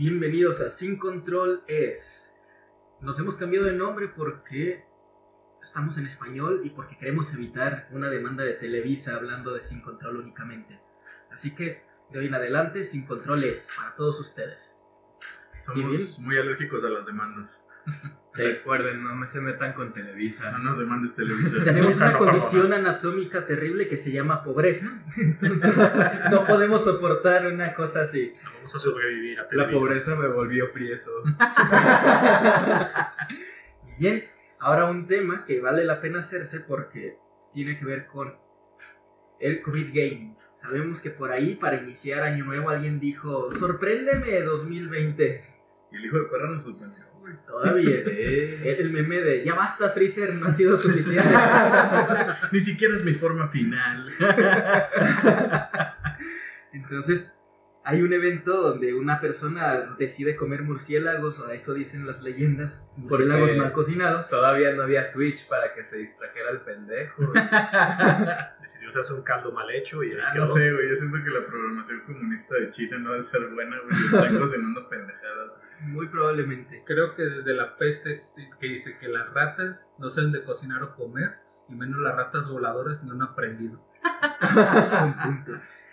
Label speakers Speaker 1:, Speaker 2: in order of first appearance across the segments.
Speaker 1: Bienvenidos a Sin Control es. Nos hemos cambiado de nombre porque estamos en español y porque queremos evitar una demanda de Televisa hablando de Sin Control únicamente. Así que de hoy en adelante Sin Control es para todos ustedes.
Speaker 2: Somos muy alérgicos a las demandas.
Speaker 1: Sí.
Speaker 3: Recuerden, no me se metan con Televisa.
Speaker 2: No nos demandes Televisa.
Speaker 1: Tenemos una condición anatómica terrible que se llama pobreza. Entonces no podemos soportar una cosa así.
Speaker 4: No vamos a sobrevivir a
Speaker 3: La
Speaker 4: Televisa.
Speaker 3: pobreza me volvió prieto.
Speaker 1: Bien, ahora un tema que vale la pena hacerse porque tiene que ver con el COVID Gaming. Sabemos que por ahí, para iniciar Año Nuevo, alguien dijo: Sorpréndeme 2020.
Speaker 2: Y el hijo de perra nos sorprendió, güey.
Speaker 1: Todavía.
Speaker 3: Sí.
Speaker 1: El, el meme de ya basta, Freezer, no ha sido suficiente.
Speaker 2: Ni siquiera es mi forma final.
Speaker 1: Entonces, hay un evento donde una persona decide comer murciélagos, o a eso dicen las leyendas, murciélagos mal cocinados.
Speaker 3: Todavía no había Switch para que se distrajera el pendejo.
Speaker 4: Decidió hacerse un caldo mal hecho y ahí
Speaker 2: Ah, no sé, güey. Yo siento que la programación comunista de China no va a ser buena, güey. Están cocinando pendejadas. güey.
Speaker 1: Muy probablemente.
Speaker 5: Creo que desde la peste que dice que las ratas no saben de cocinar o comer, y menos las ratas voladoras no han aprendido.
Speaker 1: Un punto.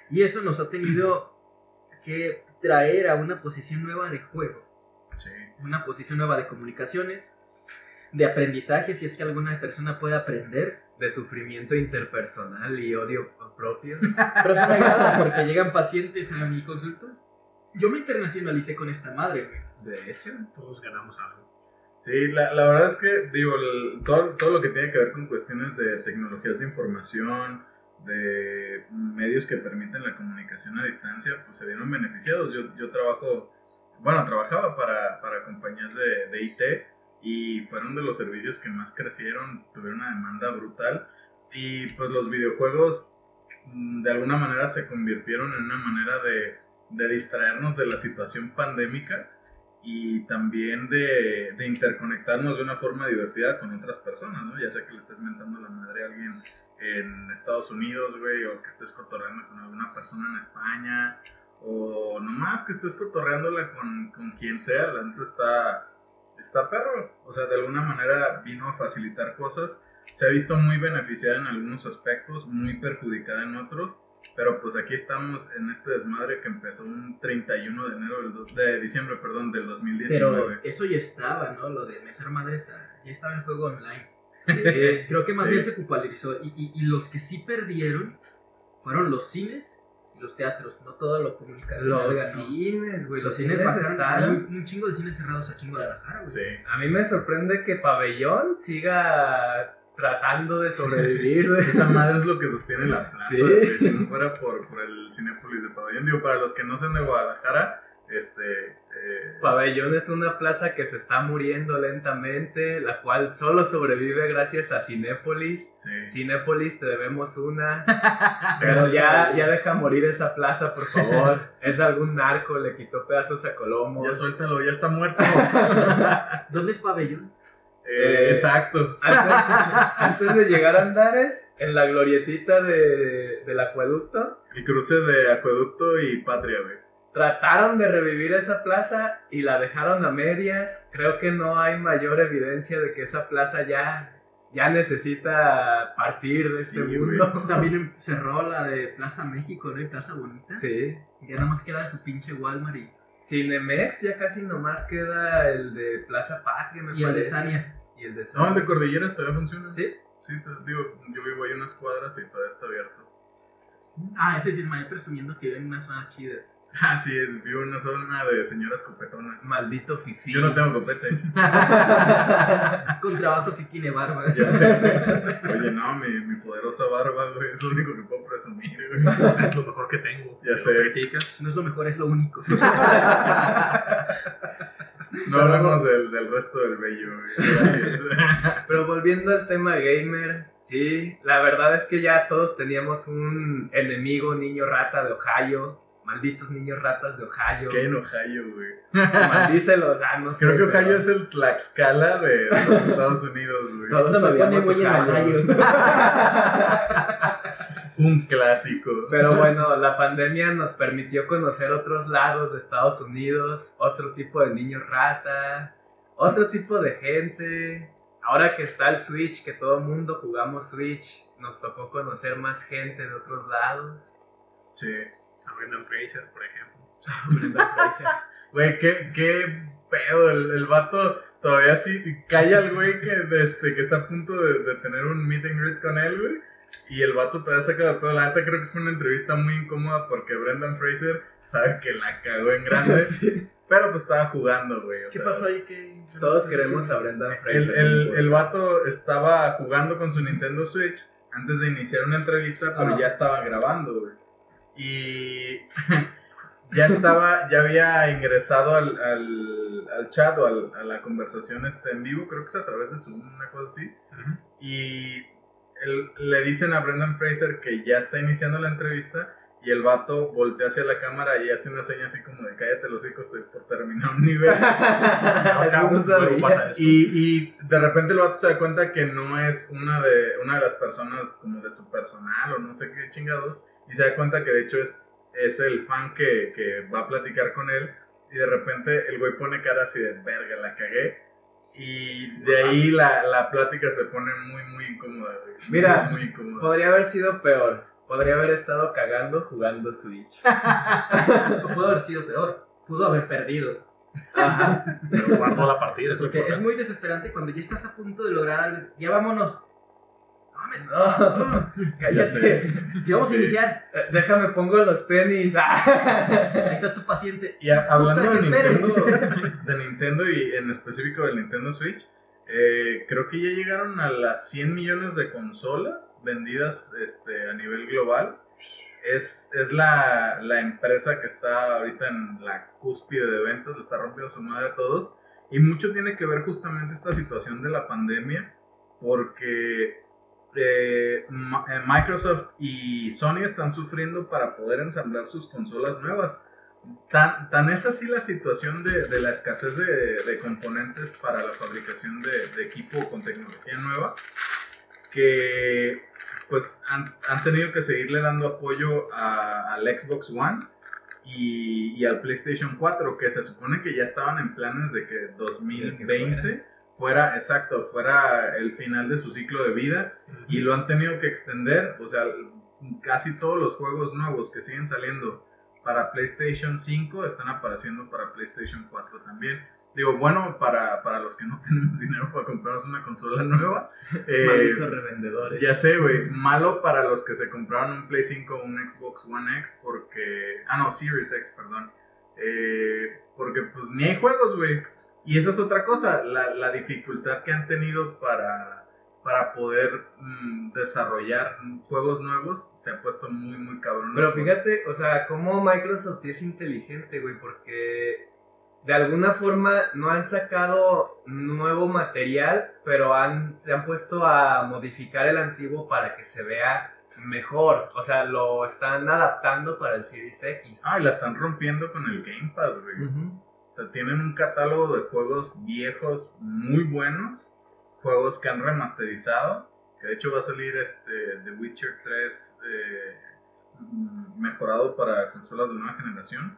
Speaker 1: Y eso nos ha tenido que traer a una posición nueva de juego,
Speaker 2: Sí.
Speaker 1: una posición nueva de comunicaciones, de aprendizaje, si es que alguna persona puede aprender.
Speaker 3: De sufrimiento interpersonal y odio propio.
Speaker 1: Pero eso me agrada porque llegan pacientes a mi consulta. Yo me internacionalicé con esta madre, güey.
Speaker 3: De hecho,
Speaker 4: Todos ganamos algo.
Speaker 2: Sí, la, la verdad es que, digo, el- todo, todo lo que tiene que ver con cuestiones de tecnologías de información, de medios que permiten la comunicación a distancia, pues se vieron beneficiados. Yo, yo trabajo, bueno, trabajaba para, para compañías de, de IT y fueron de los servicios que más crecieron, tuvieron una demanda brutal y pues los videojuegos mm, de alguna manera se convirtieron en una manera de, de distraernos de la situación pandémica y también de, de interconectarnos de una forma divertida con otras personas, ¿no? Ya sea que le estés mentando la madre a alguien en Estados Unidos, güey, o que estés cotorreando con alguna persona en España, o nomás que estés cotorreándola con, con quien sea, la neta está, está perro. O sea, de alguna manera vino a facilitar cosas. Se ha visto muy beneficiada en algunos aspectos, muy perjudicada en otros. Pero pues aquí estamos en este desmadre que empezó un 31 de enero del do- de diciembre, perdón, del 2019.
Speaker 1: Pero eso ya estaba, ¿no? Lo de meter madres. Ya estaba en juego online.
Speaker 3: Sí.
Speaker 1: Creo que más bien se popularizó. Y, y- y los que sí perdieron fueron los cines y los teatros, no todo lo comunicacional.
Speaker 3: Los
Speaker 1: ganó.
Speaker 3: cines, güey.
Speaker 1: Los
Speaker 3: Los
Speaker 1: cines
Speaker 3: cines
Speaker 1: bajaron. Un, un chingo de cines cerrados aquí en Guadalajara, güey.
Speaker 2: Sí.
Speaker 3: A mí me sorprende que Pabellón siga tratando de sobrevivir, güey.
Speaker 2: Esa madre es lo que sostiene la plaza.
Speaker 3: Sí.
Speaker 2: Si no fuera por, por el Cinépolis de Pabellón. Digo, para los que no sean de Guadalajara, este. eh,
Speaker 3: Pabellón es una plaza que se está muriendo lentamente, la cual solo sobrevive gracias a Cinépolis.
Speaker 2: sí.
Speaker 3: Cinépolis, te debemos una. Pero ya, ya deja morir esa plaza, por favor. Es algún narco, le quitó pedazos a Colombo.
Speaker 2: Ya suéltalo, ya está muerto.
Speaker 1: ¿Dónde es pabellón?
Speaker 2: Eh,
Speaker 3: Eh,
Speaker 2: exacto.
Speaker 3: Antes, antes de llegar a Andares, en la glorietita de, del acueducto,
Speaker 2: El cruce de Acueducto y Patria, güey.
Speaker 3: Trataron de revivir esa plaza y la dejaron a medias. Creo que no hay mayor evidencia de que esa plaza ya, ya necesita partir de este
Speaker 2: Sí,
Speaker 3: mundo.
Speaker 1: También cerró la de Plaza México, ¿no? Y Plaza Bonita.
Speaker 3: Sí.
Speaker 1: Ya nada más queda su pinche Walmart y,
Speaker 3: Cinemex ya casi nomás queda el de Plaza Patria, me
Speaker 1: y el de
Speaker 3: parece.
Speaker 1: Sania.
Speaker 3: Y el de
Speaker 2: No, el de
Speaker 3: Sania.
Speaker 2: Cordilleras todavía funciona.
Speaker 3: Sí.
Speaker 2: Sí, te digo, yo vivo ahí unas cuadras y todavía está abierto.
Speaker 1: Ah, ese es Ismael presumiendo que vive en una zona chida.
Speaker 2: Ah, sí, es- vivo en una zona de señoras copetonas.
Speaker 3: Maldito fifi.
Speaker 2: Yo no tengo copete.
Speaker 1: Con trabajo sí tiene barba.
Speaker 2: Ya sé. Oye, no, mi, mi poderosa barba, güey, es lo único que puedo presumir, güey.
Speaker 4: Es lo mejor que tengo.
Speaker 2: Ya
Speaker 4: Lo
Speaker 2: sé.
Speaker 4: criticas.
Speaker 1: No es lo mejor, es lo único.
Speaker 2: No hablamos del, del resto del bello, güey. Gracias.
Speaker 3: Pero volviendo al tema gamer, sí, la verdad es que ya todos teníamos un enemigo niño rata de Ohio. Malditos niños ratas de Ohio.
Speaker 2: ¿Qué en Ohio, güey?
Speaker 3: Maldícelos, ah, no sé.
Speaker 2: Creo que
Speaker 3: pero-
Speaker 2: Ohio es el Tlaxcala de, de los Estados Unidos, güey.
Speaker 3: Todos
Speaker 1: Eso me pone muy en
Speaker 3: Ohio.
Speaker 2: Un clásico.
Speaker 3: Pero bueno, la pandemia nos permitió conocer otros lados de Estados Unidos, otro tipo de niños rata, otro tipo de gente. Ahora que está el Switch, que todo el mundo jugamos Switch, nos tocó conocer más gente de otros lados.
Speaker 2: Sí.
Speaker 4: Brendan Fraser, por ejemplo.
Speaker 3: Brendan Fraser.
Speaker 2: Güey, qué, qué pedo. El, el vato todavía sí calla al güey que, este, que está a punto de, de tener un meet and greet con él, güey. Y el vato todavía saca de pedo. La neta creo que fue una entrevista muy incómoda porque Brendan Fraser sabe que la cagó en grande.
Speaker 3: Sí.
Speaker 2: Pero pues estaba jugando, güey. o
Speaker 1: ¿Qué
Speaker 2: sea,
Speaker 1: pasó ahí? ¿Qué-
Speaker 3: Todos queremos a Brendan
Speaker 2: El,
Speaker 3: Fraser.
Speaker 2: el, el vato estaba jugando con su Nintendo Switch antes de iniciar una entrevista, pero ya estaba grabando, güey. Y ya estaba, ya había ingresado al, al, al chat o al- a la conversación este, en vivo, creo que es a través de Zoom, una cosa así. Y él- le dicen a Brendan Fraser que ya está iniciando la entrevista. Y el vato voltea hacia la cámara y hace una seña así como de cállate los hijos, estoy por terminar un nivel.
Speaker 3: No
Speaker 4: pasa eso.
Speaker 2: Y, y de repente el vato se da cuenta que no es una de, una de las personas como de su personal o no sé qué chingados. Y se da cuenta que de hecho es, es el fan que, que va a platicar con él. Y de repente el güey pone cara así de verga, la cagué. Y de ahí la, la plática se pone muy, muy incómoda. güey.
Speaker 3: Mira,
Speaker 2: Muy, muy incómoda.
Speaker 3: Podría haber sido peor. Podría haber estado cagando jugando Switch.
Speaker 1: Pudo haber sido peor. Pudo haber perdido.
Speaker 3: Ajá.
Speaker 4: Pero guardó la partida. es
Speaker 1: Porque muy desesperante cuando ya estás a punto de lograr algo. Ya vámonos. Mames.
Speaker 3: No, cállate.
Speaker 1: Vamos a iniciar.
Speaker 3: Eh, Déjame pongo los tenis.
Speaker 1: Ahí está tu paciente.
Speaker 2: Y a- hablando de. Nintendo, de Nintendo y en específico del Nintendo Switch, eh, creo que ya llegaron a las 100 millones de consolas vendidas este, a nivel global. Es, es la, la empresa que está ahorita en la cúspide de ventas, le está rompiendo su madre a todos. Y mucho tiene que ver justamente esta situación de la pandemia, porque eh, eh, Microsoft y Sony están sufriendo para poder ensamblar sus consolas nuevas. Tan, tan es así la situación de, de la escasez de, de componentes para la fabricación de, de equipo con tecnología nueva que pues han, han tenido que seguirle dando apoyo a- al Xbox One y, y al PlayStation 4 que se supone que ya estaban en planes de que 2020 fuera exacto fuera el final de su ciclo de vida y lo han tenido que extender, o sea, casi todos los juegos nuevos que siguen saliendo para PlayStation 5 están apareciendo para PlayStation 4 también. Digo, bueno, para, para los que no tenemos dinero para comprarnos una consola nueva. eh,
Speaker 3: Malditos revendedores.
Speaker 2: ya sé, güey. Malo para los que se compraron un Play 5 o un Xbox One X porque... Ah, no, Series X, perdón. Eh, porque pues ni hay juegos, güey. Y esa es otra cosa, la, la dificultad que han tenido para, para poder mm, desarrollar juegos nuevos se ha puesto muy, muy cabrón.
Speaker 3: Pero fíjate, o sea, cómo Microsoft sí es inteligente, güey, porque de alguna forma no han sacado nuevo material, pero han, se han puesto a modificar el antiguo para que se vea mejor. O sea, lo están adaptando para el Series X.
Speaker 2: Ah, y la están rompiendo con el Game Pass, güey. O sea, tienen un catálogo de juegos viejos muy buenos, juegos que han remasterizado, que de hecho va a salir este The Witcher 3 eh, mejorado para consolas de nueva generación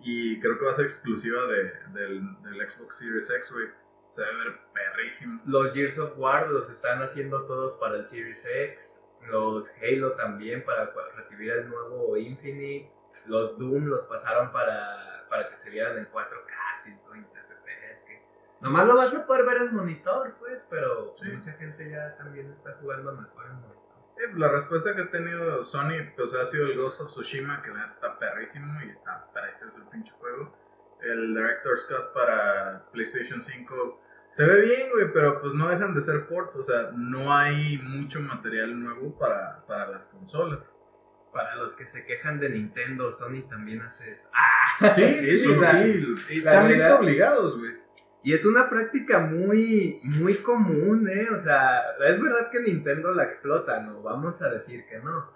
Speaker 2: y creo que va a ser exclusiva de, del, del Xbox Series X, güey. Se debe ver perrísimo.
Speaker 3: Los Gears of War los están haciendo todos para el Series X. Los Halo también para recibir el nuevo Infinite. Los Doom los pasaron para, para que se vieran en 4K, 120 FPS. Que nomás lo vas a poder ver en monitor, pues, pero
Speaker 2: Sí.
Speaker 3: mucha gente ya también está jugando mejor en monitor.
Speaker 2: Eh, la respuesta que ha tenido Sony pues ha sido el Ghost of Tsushima, que la está perrísimo y está precioso el pinche juego. El Director Scott para PlayStation 5 se ve bien, güey, pero pues no dejan de ser ports, o sea, no hay mucho material nuevo para, para las consolas.
Speaker 3: Para los que se quejan de Nintendo, Sony también hace eso. ¡Ah!
Speaker 2: Sí, sí, sí, sí. Se han visto obligados, güey.
Speaker 3: Y es una práctica muy, muy común, ¿eh? O sea, es verdad que Nintendo la explota, no vamos a decir que no.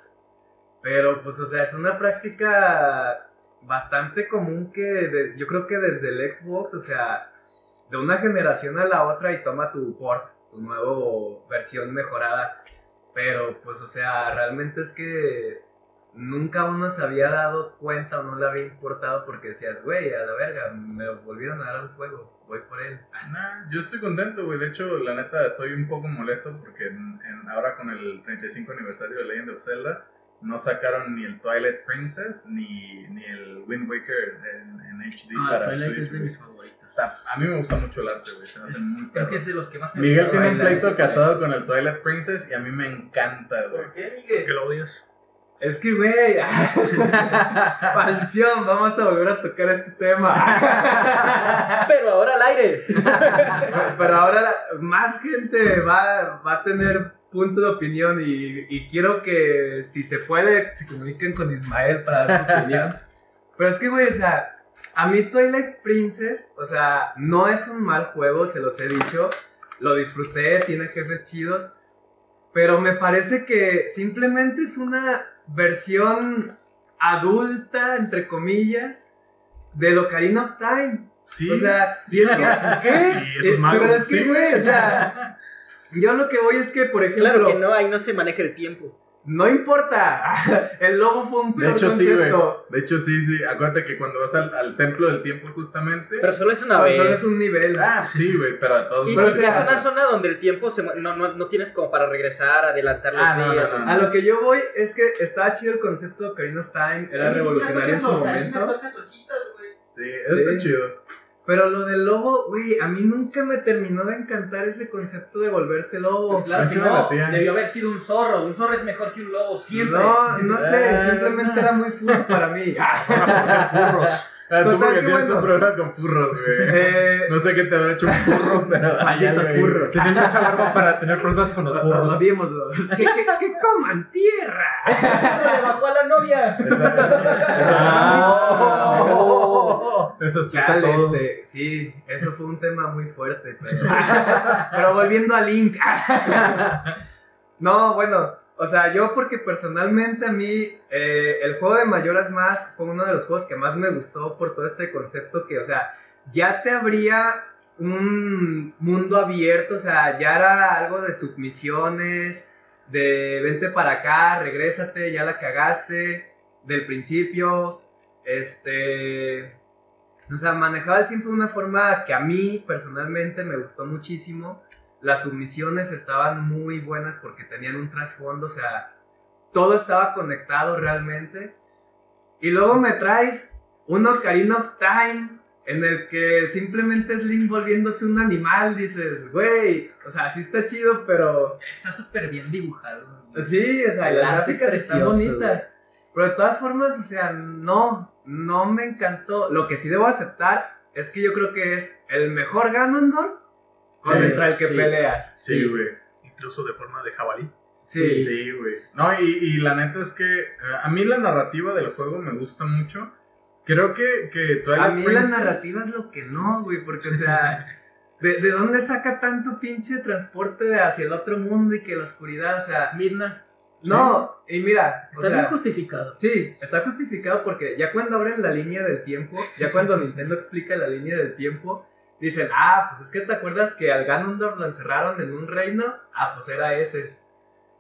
Speaker 3: Pero, pues, o sea, es una práctica bastante común que de- yo creo que desde el Xbox, o sea, de una generación a la otra y toma tu port, tu nueva versión mejorada. Pero, pues, o sea, realmente es que nunca uno se había dado cuenta o no le había importado porque decías, güey, a la verga, me volvieron a dar un juego, voy por él.
Speaker 2: Nah, yo estoy contento, güey. De hecho, la neta, estoy un poco molesto porque en- en- ahora con el 35 aniversario de Legend of Zelda no sacaron ni el Twilight Princess ni, ni el Wind Waker en, en HD
Speaker 1: Ah,
Speaker 2: para
Speaker 1: Twilight
Speaker 2: Switch,
Speaker 1: es de mis favoritos.
Speaker 2: Está- a mí me gusta mucho el arte, güey. Se me hacen muy
Speaker 1: Creo que es de los que más me
Speaker 2: Miguel tiene un pleito casado con el Twilight Princess y a mí me encanta, güey.
Speaker 1: ¿Por qué,
Speaker 4: ¿Por
Speaker 1: Miguel?
Speaker 4: qué lo odias?
Speaker 3: Es que, güey, maldición, vamos a volver a tocar este tema.
Speaker 1: Pero ahora al aire.
Speaker 3: Pero ahora más gente va, va a tener punto de opinión y, y quiero que si se puede se comuniquen con Ismael para dar su opinión. Pero es que, güey, o sea, a mí Twilight Princess, o sea, no es un mal juego, se los he dicho. Lo disfruté, tiene jefes chidos. Pero me parece que simplemente es una versión adulta, entre comillas, de Ocarina of Time.
Speaker 2: Sí.
Speaker 3: O sea, y es que, ¿qué?
Speaker 4: Y eso es malo.
Speaker 3: Pero es que,
Speaker 2: Sí,
Speaker 3: güey, o sea, yo lo que voy es que, por ejemplo,
Speaker 1: Claro que no, ahí no se maneja el tiempo.
Speaker 3: No importa, el lobo fue un
Speaker 2: de
Speaker 3: peor
Speaker 2: sí, güey.
Speaker 3: concepto.
Speaker 2: De hecho, sí, sí. Acuérdate que cuando vas al, al templo del tiempo, justamente.
Speaker 1: Pero solo es una vez.
Speaker 3: solo es un nivel.
Speaker 2: Ah, sí, güey, pero a todos
Speaker 1: Y
Speaker 3: Pero
Speaker 1: es una zona donde el tiempo se no, no, no tienes como para regresar, adelantar los
Speaker 2: Ah, no,
Speaker 1: días.
Speaker 2: no, no.
Speaker 3: A lo que yo voy es que estaba chido el concepto de Ocarina of Time, era revolucionario en su momento.
Speaker 2: Sí, eso está
Speaker 3: Sí.
Speaker 2: chido.
Speaker 3: Pero lo del lobo, güey, a mí nunca me terminó de encantar ese concepto de volverse lobo.
Speaker 1: Pues claro que no, debió haber sido un zorro. Un zorro es mejor que un lobo, siempre.
Speaker 3: No, no sé,
Speaker 2: Ah,
Speaker 3: simplemente era muy furro para mí.
Speaker 4: Furros.
Speaker 2: Ah, tú
Speaker 3: Total,
Speaker 2: porque tienes
Speaker 3: bueno.
Speaker 2: un programa con furros, güey.
Speaker 3: Eh,
Speaker 2: No sé qué te habrá hecho un furro, pero.
Speaker 3: Malditos furros.
Speaker 5: Se tiene mucha barba para tener problemas con los burros.
Speaker 3: Odiémoslos. Que, que, que coman tierra.
Speaker 1: le bajó a la novia.
Speaker 5: Eso explica
Speaker 3: Chale,
Speaker 5: todo.
Speaker 3: este, sí, eso fue un tema muy fuerte. Pero, pero volviendo a Link. No, bueno, o sea, yo porque personalmente a mí eh, el juego de Mayoras Mask fue uno de los juegos que más me gustó por todo este concepto que, o sea, ya te abría un mundo abierto, o sea, ya era algo de submisiones, de vente para acá, regrésate, ya la cagaste, del principio, este... O sea, manejaba el tiempo de una forma que a mí personalmente me gustó muchísimo. Las submisiones estaban muy buenas porque tenían un trasfondo, o sea, todo estaba conectado realmente. Y luego me traes un Ocarina of Time en el que simplemente es Link volviéndose un animal, dices, güey, o sea, sí está chido, pero
Speaker 1: Está súper bien dibujado.
Speaker 3: Sí, o sea,
Speaker 1: El
Speaker 3: las
Speaker 1: arte es
Speaker 3: gráficas están bonitas. Pero de todas formas, o sea, no, no me encantó. Lo que sí debo aceptar es que yo creo que es el mejor Ganondorf contra el que
Speaker 1: sí.
Speaker 3: peleas.
Speaker 2: Sí, güey.
Speaker 4: Incluso de forma de jabalí.
Speaker 3: Sí.
Speaker 2: Sí, güey. No, y, y la neta es que eh, a mí la narrativa del juego me gusta mucho. Creo que, que Twilight
Speaker 3: A mí la
Speaker 2: Princess-
Speaker 3: narrativa es lo que no, güey, porque, o sea, ¿de, de dónde saca tanto pinche transporte hacia el otro mundo y que la oscuridad, o sea,
Speaker 1: Midna.
Speaker 3: no, y mira, o
Speaker 1: Está
Speaker 3: sea,
Speaker 1: bien justificado.
Speaker 3: Sí, está justificado porque ya cuando abren la línea del tiempo, ya cuando Nintendo explica la línea del tiempo, dicen, ah, pues es que te acuerdas que al Ganondorf lo encerraron en un reino, ah, pues era ese.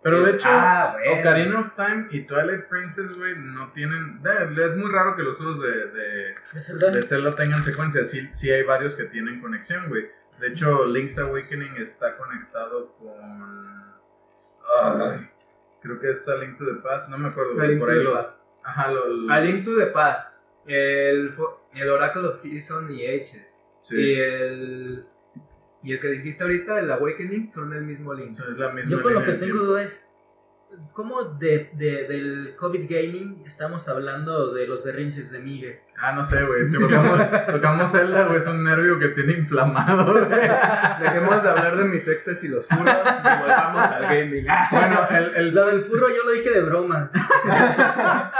Speaker 2: Pero de hecho,
Speaker 3: Ah, bueno.
Speaker 2: Ocarina of Time y Twilight Princess, güey, no tienen. Es muy raro que los juegos de, de,
Speaker 1: ¿De Zelda?
Speaker 2: de Zelda tengan secuencias. Sí, sí hay varios que tienen conexión, güey. De hecho, Link's Awakening está conectado con. Ay, creo que es A Link to the Past, no me acuerdo, güey. Por ahí los.
Speaker 3: Past.
Speaker 2: Ajá, lo-
Speaker 3: A Link to the Past, el, el Oracle of Season y Ages,
Speaker 2: Sí,
Speaker 3: y el... Y el que dijiste ahorita, el Awakening, son el mismo Link.
Speaker 2: eso es la misma.
Speaker 1: Yo con lo que tengo
Speaker 2: tiempo.
Speaker 1: duda es, ¿cómo de, de- del COVID Gaming estamos hablando de los berrinches de Miguel?
Speaker 2: Ah, no sé, güey. Tocamos, tocamos Zelda, güey. Es un nervio que tiene inflamado, güey.
Speaker 3: Dejemos de hablar de mis exes y los furros y volvamos al gaming.
Speaker 2: Bueno, el, el,
Speaker 1: Lo del furro yo lo dije de broma.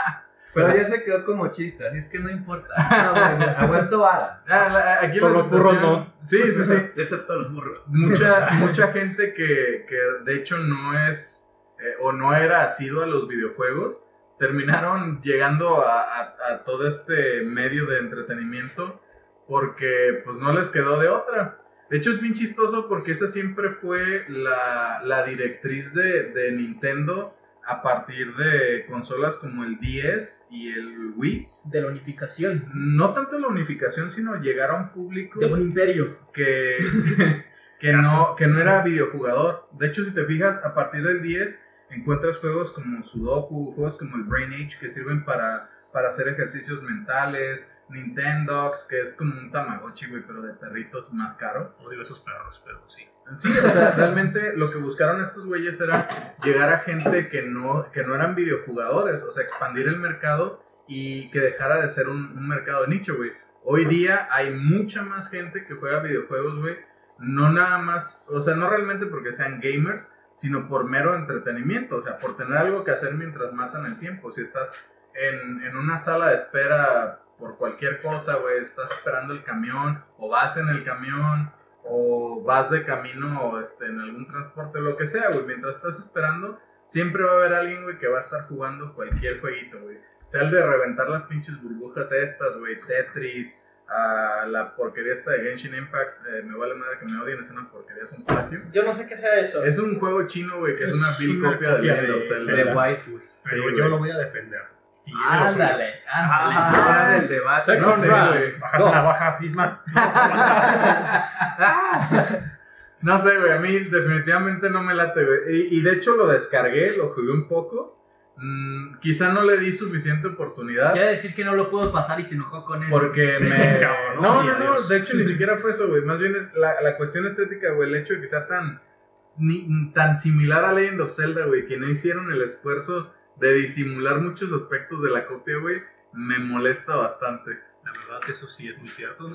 Speaker 3: Pero ya se quedó como chiste, así es que no importa. Bueno, aguanto vara.
Speaker 2: Ah, la- aquí
Speaker 5: Por los burros
Speaker 2: situación- Sí, sí, sí.
Speaker 3: Excepto los burros.
Speaker 2: Mucha, mucha gente que, que de hecho no es eh, o no era asiduo a los videojuegos, terminaron llegando a, a- a todo este medio de entretenimiento porque pues no les quedó de otra. De hecho, es bien chistoso porque esa siempre fue la, la directriz de, de Nintendo a partir de consolas como el 10 y el Wii.
Speaker 1: De la unificación.
Speaker 2: No tanto la unificación, sino llegar a un público
Speaker 1: De un imperio.
Speaker 2: que, que, no, que no era videojugador. De hecho, si te fijas, a partir del 10 encuentras juegos como Sudoku, juegos como el Brain Age que sirven para, para hacer ejercicios mentales, Nintendox, que es como un Tamagotchi, güey, pero de perritos más caro.
Speaker 4: Odio esos perros, pero sí.
Speaker 2: Sí, o sea, realmente lo que buscaron estos güeyes era llegar a gente que no, que no eran videojugadores, o sea, expandir el mercado y que dejara de ser un, mercado de nicho, güey. Hoy día hay mucha más gente que juega videojuegos, güey. No nada más, o sea, no realmente porque sean gamers, sino por mero entretenimiento, o sea, por tener algo que hacer mientras matan el tiempo. Si estás en, en una sala de espera por cualquier cosa, güey, estás esperando el camión, o vas en el camión, o vas de camino este, en algún transporte, lo que sea, güey, mientras estás esperando, siempre va a haber alguien, güey, que va a estar jugando cualquier jueguito, güey. Sea el de reventar las pinches burbujas estas, güey, Tetris, a la porquería esta de Genshin Impact, eh, me vale madre que me odien, es una porquería, es un plagio.
Speaker 1: Yo no sé qué sea eso.
Speaker 2: Es un juego chino, güey, que es,
Speaker 4: Es
Speaker 2: una vil copia de
Speaker 4: copia de
Speaker 2: Zelda.
Speaker 3: De
Speaker 4: Zelda.
Speaker 3: waifus.
Speaker 4: Pero
Speaker 2: Sí,
Speaker 4: yo lo voy a defender. Tiene
Speaker 1: Ándale, ándale.
Speaker 3: Ah, del debate.
Speaker 2: No sé,
Speaker 5: round.
Speaker 2: güey.
Speaker 4: Bajas
Speaker 5: Go.
Speaker 4: una baja, Isma.
Speaker 2: No sé, güey, a mí definitivamente no me late, güey. Y, y de hecho lo descargué, lo jugué un poco. Mm, quizá no le di suficiente oportunidad.
Speaker 1: Quiere decir que no lo puedo pasar y se enojó con él.
Speaker 2: Porque
Speaker 4: Sí,
Speaker 2: me...
Speaker 4: cabrón,
Speaker 2: No, no, no, de hecho ni siquiera fue eso, güey. Más bien es la, la cuestión estética, güey. El hecho de que sea tan, ni- tan similar a Legend of Zelda, güey. Que no hicieron el esfuerzo de disimular muchos aspectos de la copia, güey. Me molesta bastante.
Speaker 4: La verdad, eso sí es muy cierto.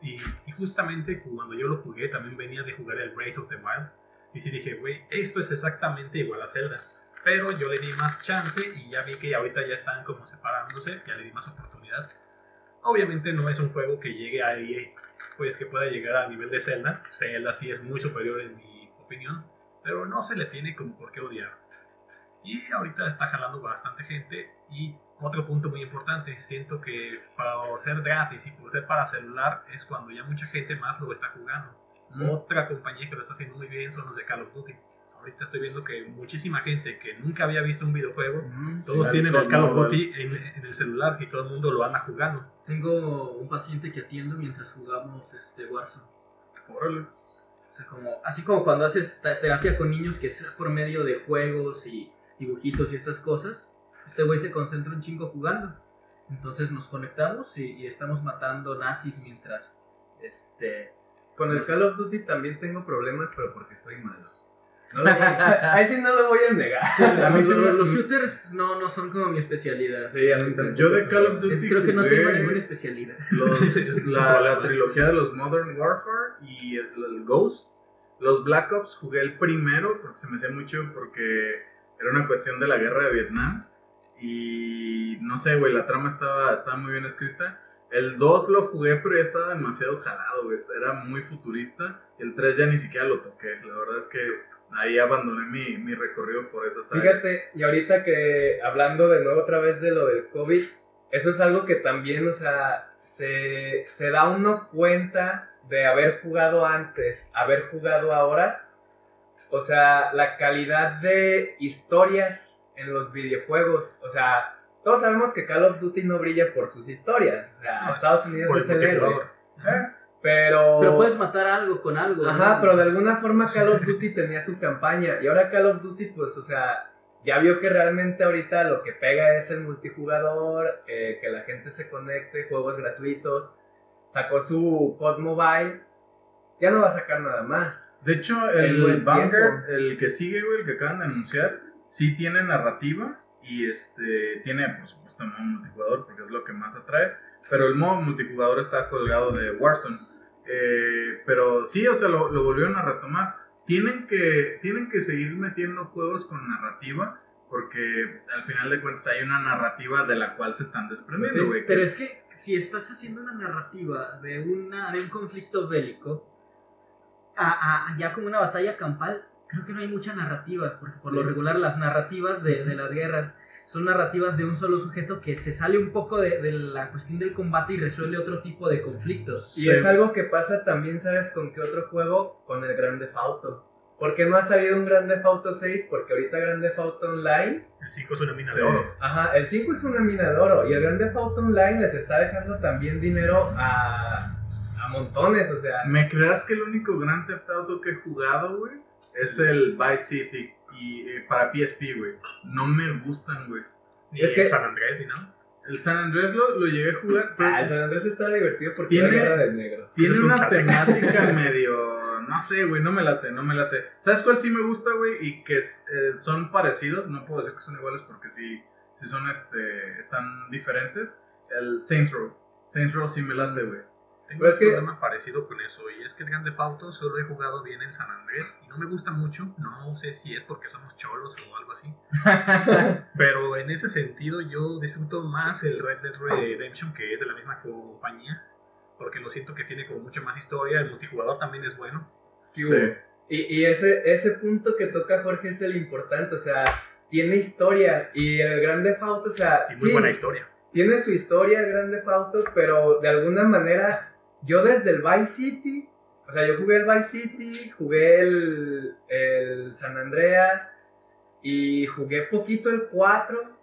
Speaker 4: Y, justamente cuando yo lo jugué, también venía de jugar el Breath of the Wild. Y sí dije, güey, esto es exactamente igual a Zelda. Pero yo le di más chance y ya vi que ahorita ya están como separándose, ya le di más oportunidad. Obviamente no es un juego que llegue ahí, pues que pueda llegar al nivel de Zelda. Zelda sí es muy superior en mi opinión, pero no se le tiene como por qué odiar. Y ahorita está jalando bastante gente. Y otro punto muy importante, siento que por ser gratis y por ser para celular es cuando ya mucha gente más lo está jugando.
Speaker 2: Mm.
Speaker 4: Otra compañía que lo está haciendo muy bien son los de Call of Duty. Ahorita estoy viendo que muchísima gente que nunca había visto un videojuego,
Speaker 1: Mm,
Speaker 4: todos tienen el Call of. Duty en, en el celular y todo el mundo lo anda jugando.
Speaker 1: Tengo un paciente que atiendo mientras jugamos este Warzone.
Speaker 2: Órale.
Speaker 1: O sea, como, así como cuando haces terapia con niños que es por medio de juegos y dibujitos y estas cosas, este güey se concentra un chingo jugando. Entonces nos conectamos y, y estamos matando nazis mientras este
Speaker 3: Con el Call of Duty también tengo problemas, pero porque soy malo. No lo voy a- ahí sí no lo voy a negar.
Speaker 2: A mí
Speaker 1: los,
Speaker 2: sí me-
Speaker 1: los- los shooters no, no son como mi especialidad.
Speaker 3: Sí, a mí
Speaker 2: Yo de Call of. Duty
Speaker 1: Es- creo que no tengo ninguna especialidad.
Speaker 2: los- la, la trilogía de los Modern Warfare y el, el Ghost. Los Black Ops jugué el primero porque se me hacía mucho porque era una cuestión de la guerra de Vietnam. Y no sé, güey, la trama estaba, estaba muy bien escrita. El 2 lo jugué, pero ya estaba demasiado jalado, güey. Era muy futurista. El 3 ya ni siquiera lo toqué. La verdad es que ahí abandoné mi, mi recorrido por esa saga.
Speaker 3: Fíjate, y ahorita que hablando de nuevo otra vez de lo del COVID, eso es algo que también, o sea, se, se da uno cuenta de haber jugado antes, haber jugado ahora. O sea, la calidad de historias en los videojuegos. O sea, todos sabemos que Call of Duty no brilla por sus historias. O sea,
Speaker 4: No,
Speaker 3: Estados Unidos es el héroe.
Speaker 2: Eh,
Speaker 3: Pero...
Speaker 1: Pero puedes matar algo con algo.
Speaker 3: Ajá,
Speaker 1: ¿no?
Speaker 3: pero de alguna forma Call of Duty tenía su campaña y ahora Call of Duty, pues, o sea, ya vio que realmente ahorita lo que pega es el multijugador, eh, que la gente se conecte, juegos gratuitos, sacó su COD Mobile, ya no va a sacar nada más.
Speaker 2: De hecho,
Speaker 3: El
Speaker 2: el, Vanguard, el que sigue, güey, el que acaban de anunciar, sí tiene narrativa y este tiene, por supuesto, modo multijugador porque es lo que más atrae. Pero el modo multijugador está colgado de Warzone. Eh, pero sí, o sea, lo, lo volvieron a retomar. Tienen que, tienen que seguir metiendo juegos con narrativa porque al final de cuentas hay una narrativa de la cual se están desprendiendo, güey.
Speaker 1: Pero
Speaker 2: es-
Speaker 1: es que si estás haciendo una narrativa de, una, de un conflicto bélico, a, a- ya como una batalla campal, creo que no hay mucha narrativa, porque por lo regular las narrativas de, de las guerras son narrativas de un solo sujeto que se sale un poco de, de la cuestión del combate y resuelve otro tipo de conflictos.
Speaker 3: Y
Speaker 2: Sí.
Speaker 3: es algo que pasa también, ¿sabes con qué otro juego? Con el Grand Theft Auto. ¿Por qué no ha salido un Grand Theft Auto 6? Porque ahorita Grand Theft Auto Online,
Speaker 4: El 5 es una mina
Speaker 2: Sí.
Speaker 4: de oro.
Speaker 3: ajá, el 5 es una mina de oro y el Grand Theft Auto Online les está dejando también dinero a montones, o sea,
Speaker 2: ¿Me creas que el único Grand Theft Auto que he jugado, güey, es el Vice City y eh, para PSP, güey? No me gustan, güey.
Speaker 4: Ni
Speaker 3: Es que-
Speaker 4: San Andrés ni nada.
Speaker 2: El San Andrés lo, lo llegué a jugar, pero
Speaker 3: ah, el San Andrés está divertido porque
Speaker 2: Tiene-
Speaker 3: era de negros.
Speaker 2: tiene
Speaker 4: es un
Speaker 2: una
Speaker 4: clásico.
Speaker 2: temática medio... No sé, güey, no me late, no me late. ¿Sabes cuál sí me gusta, güey? Y que eh, son parecidos, no puedo decir que son iguales porque sí, sí son, este, están diferentes. El Saints Row. Saints Row sí me late, güey.
Speaker 4: Tengo
Speaker 3: Pero es
Speaker 4: un
Speaker 3: que-
Speaker 4: problema parecido con eso, y es que el Grand Theft Auto solo he jugado bien en San Andrés y no me gusta mucho. No sé si es porque somos cholos o algo así. Pero en ese sentido yo disfruto más el Red Dead Redemption, que es de la misma compañía, porque lo siento que tiene como mucha más historia, el multijugador también es bueno.
Speaker 3: ¿Qué
Speaker 2: Sí.
Speaker 3: Y, y ese, ese punto que toca Jorge es el importante, o sea, tiene historia y el Grand Theft Auto, o sea,
Speaker 4: Y muy
Speaker 3: sí,
Speaker 4: buena historia.
Speaker 3: tiene su historia el Grand Theft Auto, pero de alguna manera, yo desde el Vice City, o sea, yo jugué el Vice City, jugué el, el San Andreas y jugué poquito el 4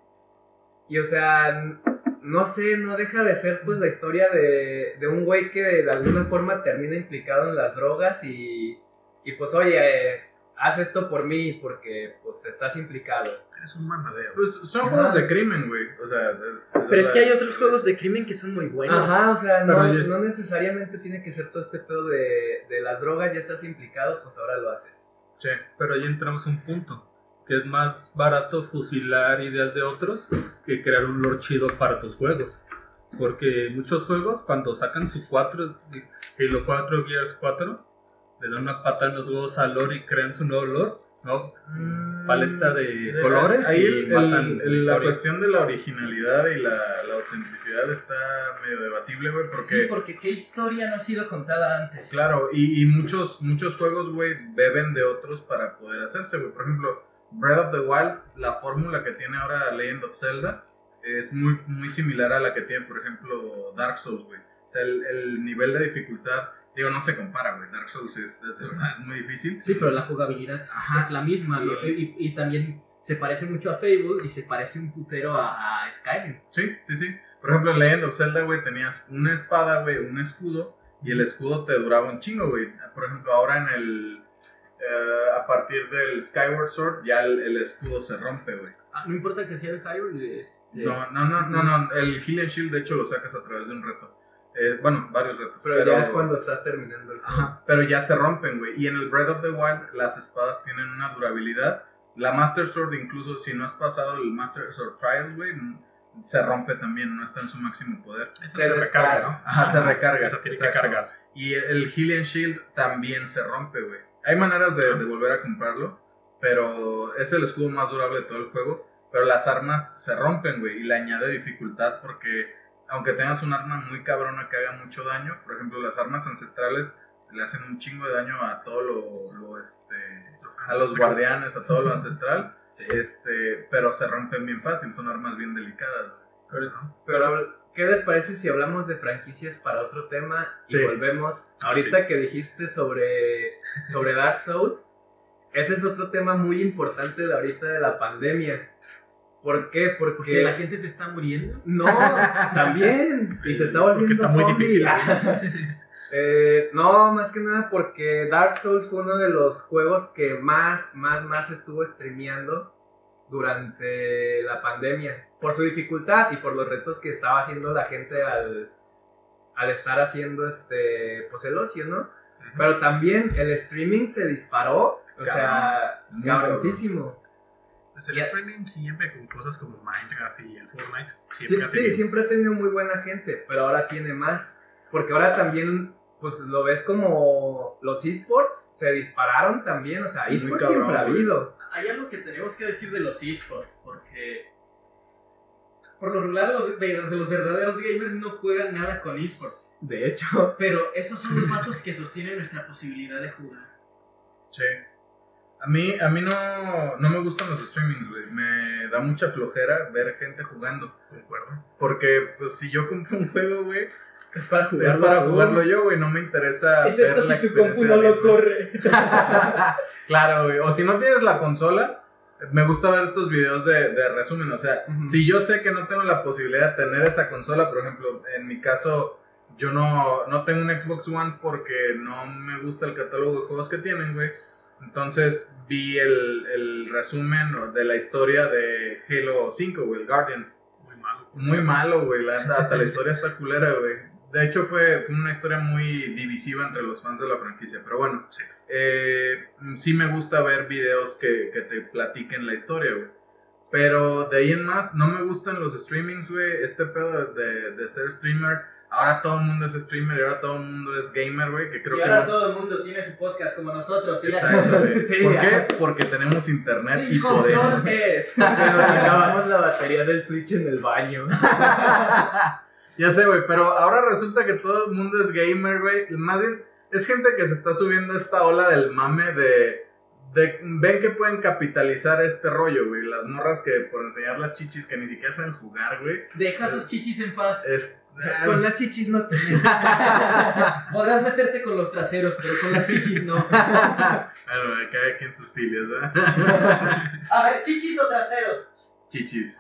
Speaker 3: y o sea, no sé, no deja de ser pues la historia de, de un güey que de alguna forma termina implicado en las drogas y, y pues oye, haz esto por mí porque pues estás implicado.
Speaker 4: Eres un mandadero.
Speaker 2: Pues son
Speaker 3: Ajá.
Speaker 2: juegos de crimen, güey. O sea, es, esa
Speaker 1: Pero es que hay otros juegos de crimen que son muy buenos.
Speaker 3: Ajá, o sea, no,
Speaker 5: yo-
Speaker 3: no necesariamente tiene que ser todo este pedo de, de las drogas, ya estás implicado, pues ahora lo haces.
Speaker 2: Sí.
Speaker 5: Pero ahí entramos a un punto, que es más barato fusilar ideas de otros que crear un lore chido para tus juegos. Porque muchos juegos, cuando sacan su 4, Halo 4, Gears 4, le dan una pata en los huevos al lore y crean su nuevo lore, ¿no?
Speaker 2: Mm,
Speaker 5: Paleta de colores
Speaker 2: Ahí
Speaker 5: y
Speaker 2: el-
Speaker 5: matan
Speaker 2: el-
Speaker 5: la
Speaker 2: la cuestión de la originalidad y la, la autenticidad está medio debatible, güey, porque...
Speaker 1: Sí, porque qué historia no ha sido contada antes.
Speaker 2: Claro, y, y muchos, muchos juegos, güey, beben de otros para poder hacerse, güey. Por ejemplo, Breath of the Wild, la fórmula que tiene ahora Legend of Zelda es muy, muy similar a la que tiene, por ejemplo, Dark Souls, güey. O sea, el, el nivel de dificultad, digo, no se compara, güey. Dark Souls es, es, de verdad, es muy difícil.
Speaker 1: Sí, pero la jugabilidad
Speaker 2: Ajá.
Speaker 1: es la misma.
Speaker 2: Y-
Speaker 1: ¿no? Y, y también se parece mucho a Fable y se parece un putero a, a Skyrim.
Speaker 2: Sí, sí, sí. Por ejemplo, en Legend of Zelda, güey, tenías una espada, güey, un escudo, y el escudo te duraba un chingo, güey. Por ejemplo, ahora en el... eh, a partir del Skyward Sword, ya el, el escudo se rompe, güey.
Speaker 1: Ah, no importa que sea el Hyrule. Este...
Speaker 2: No, no, no, no, no, el Heal and Shield de hecho lo sacas a través de un reto. Eh, bueno, varios retos.
Speaker 3: Pero, ya es cuando estás terminando el juego.
Speaker 2: Ajá, pero ya se rompen, güey. Y en el Breath of the Wild las espadas tienen una durabilidad. La Master Sword, incluso si no has pasado el Master Sword Trials, güey, se rompe también, no está en su máximo poder.
Speaker 3: Se
Speaker 4: recarga, ¿no?
Speaker 2: Ajá, se recarga.
Speaker 4: Esa tiene
Speaker 2: exacto.
Speaker 4: que cargarse.
Speaker 2: Y el Heal and Shield también se rompe, güey. Hay maneras de, de volver a comprarlo, pero es el escudo más durable de todo el juego. Pero las armas se rompen, güey, y le añade dificultad porque aunque tengas un arma muy cabrona que haga mucho daño, por ejemplo, las armas ancestrales le hacen un chingo de daño a todo lo, lo, este, a los guardianes, a todo lo ancestral, este, pero se rompen bien fácil, son armas bien delicadas.
Speaker 5: Pero-
Speaker 3: Pero, ¿qué les parece si hablamos de franquicias para otro tema y
Speaker 2: Sí.
Speaker 3: volvemos?
Speaker 4: Ah,
Speaker 3: Ahorita que dijiste sobre, sobre Dark Souls, ese es otro tema muy importante de ahorita de la pandemia. ¿Por qué? Porque,
Speaker 1: Porque la gente se está muriendo.
Speaker 3: No, también. Y se está
Speaker 4: Es porque
Speaker 3: volviendo
Speaker 4: está muy difícil.
Speaker 3: Eh, no, más que nada porque Dark Souls fue uno de los juegos que más, más, más estuvo streameando durante la pandemia. Por su dificultad y por los retos que estaba haciendo la gente al, al estar haciendo este, pues el ocio, ¿no? Pero también el streaming se disparó. O sea,
Speaker 2: Muy
Speaker 3: cabroncísimo.
Speaker 4: Pues el streaming siempre con cosas como Minecraft y el Fortnite.
Speaker 3: Sí,
Speaker 4: Siempre ha
Speaker 3: sí,
Speaker 4: tenido.
Speaker 3: siempre ha tenido muy buena gente, pero ahora tiene más. Porque ahora también, pues lo ves como los esports se dispararon también. O sea,
Speaker 2: Muy
Speaker 3: esports
Speaker 2: cabrón,
Speaker 3: siempre ha habido.
Speaker 1: Hay algo que tenemos que decir de los esports, porque por lo regular los, los verdaderos gamers no juegan nada con esports.
Speaker 3: De hecho,
Speaker 1: Pero esos son los vatos que sostienen nuestra posibilidad de jugar.
Speaker 2: Sí. A mí, a mí no, no me gustan los streamings, güey. Me da mucha flojera ver gente jugando.
Speaker 4: Concuerdo.
Speaker 2: Porque, pues, si yo compro un juego, güey,
Speaker 3: Es para
Speaker 2: es
Speaker 3: jugarlo.
Speaker 2: para
Speaker 3: tú.
Speaker 2: jugarlo yo, güey. No me interesa ver
Speaker 1: Excepto
Speaker 2: la
Speaker 1: si tu compu
Speaker 2: experiencia
Speaker 1: no
Speaker 2: de
Speaker 1: lo corre.
Speaker 2: Claro, güey. O si no tienes la consola, me gusta ver estos videos de, de resumen. O sea, si yo sé que no tengo la posibilidad de tener esa consola, por ejemplo, en mi caso, yo no, no tengo un Xbox One porque no me gusta el catálogo de juegos que tienen, güey. Entonces vi el, el resumen de la historia de Halo 5, güey, el Guardians.
Speaker 4: Muy malo.
Speaker 2: Muy malo, güey. Hasta la historia está culera, güey. De hecho, fue, fue una historia muy divisiva entre los fans de la franquicia. Pero bueno,
Speaker 4: Sí.
Speaker 2: eh, sí me gusta ver videos que, que te platiquen la historia, güey. Pero de ahí en más, no me gustan los streamings, güey. Este pedo de, de ser streamer. Ahora todo el mundo es streamer y ahora todo el mundo es gamer, güey. Que creo
Speaker 1: y
Speaker 2: que
Speaker 1: ahora
Speaker 2: más-
Speaker 1: todo el mundo tiene su podcast como nosotros. y ya-
Speaker 2: Exacto.
Speaker 3: Sí,
Speaker 2: ¿Por qué? Porque tenemos internet y
Speaker 1: Sin
Speaker 2: podemos.
Speaker 1: es.
Speaker 3: Pero si acabamos la batería del Switch en el baño.
Speaker 2: Ya sé, güey, pero ahora resulta que todo el mundo es gamer, güey. Más bien, es gente que se está subiendo a esta ola del mame de, de- Ven que pueden capitalizar este rollo, güey. Las morras que por enseñar las chichis que ni siquiera saben jugar, güey.
Speaker 1: Deja sus chichis en paz.
Speaker 2: Es...
Speaker 3: Con las chichis no te
Speaker 1: Podrás meterte con los traseros, pero con las chichis no.
Speaker 2: Bueno, güey, cada quien sus filias, ¿verdad?
Speaker 1: A ver, chichis o traseros.
Speaker 2: Chichis.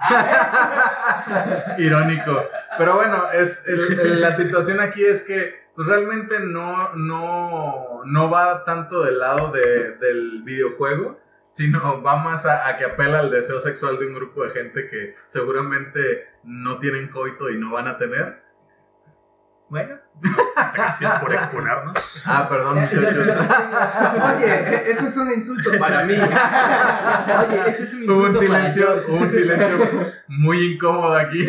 Speaker 2: Irónico. Pero bueno, es el- el- la situación aquí es que pues, realmente no, no, no va tanto del lado de- del videojuego, sino va más a, a que apela al deseo sexual de un grupo de gente que seguramente no tienen coito y no van a tener.
Speaker 3: Bueno.
Speaker 4: Gracias por exponernos.
Speaker 2: Ah, perdón, muchachos.
Speaker 3: Oye, eso es un insulto para mí.
Speaker 1: Oye, ese es un
Speaker 2: Hubo un
Speaker 1: insulto para
Speaker 2: silencio, hubo un silencio muy incómodo aquí.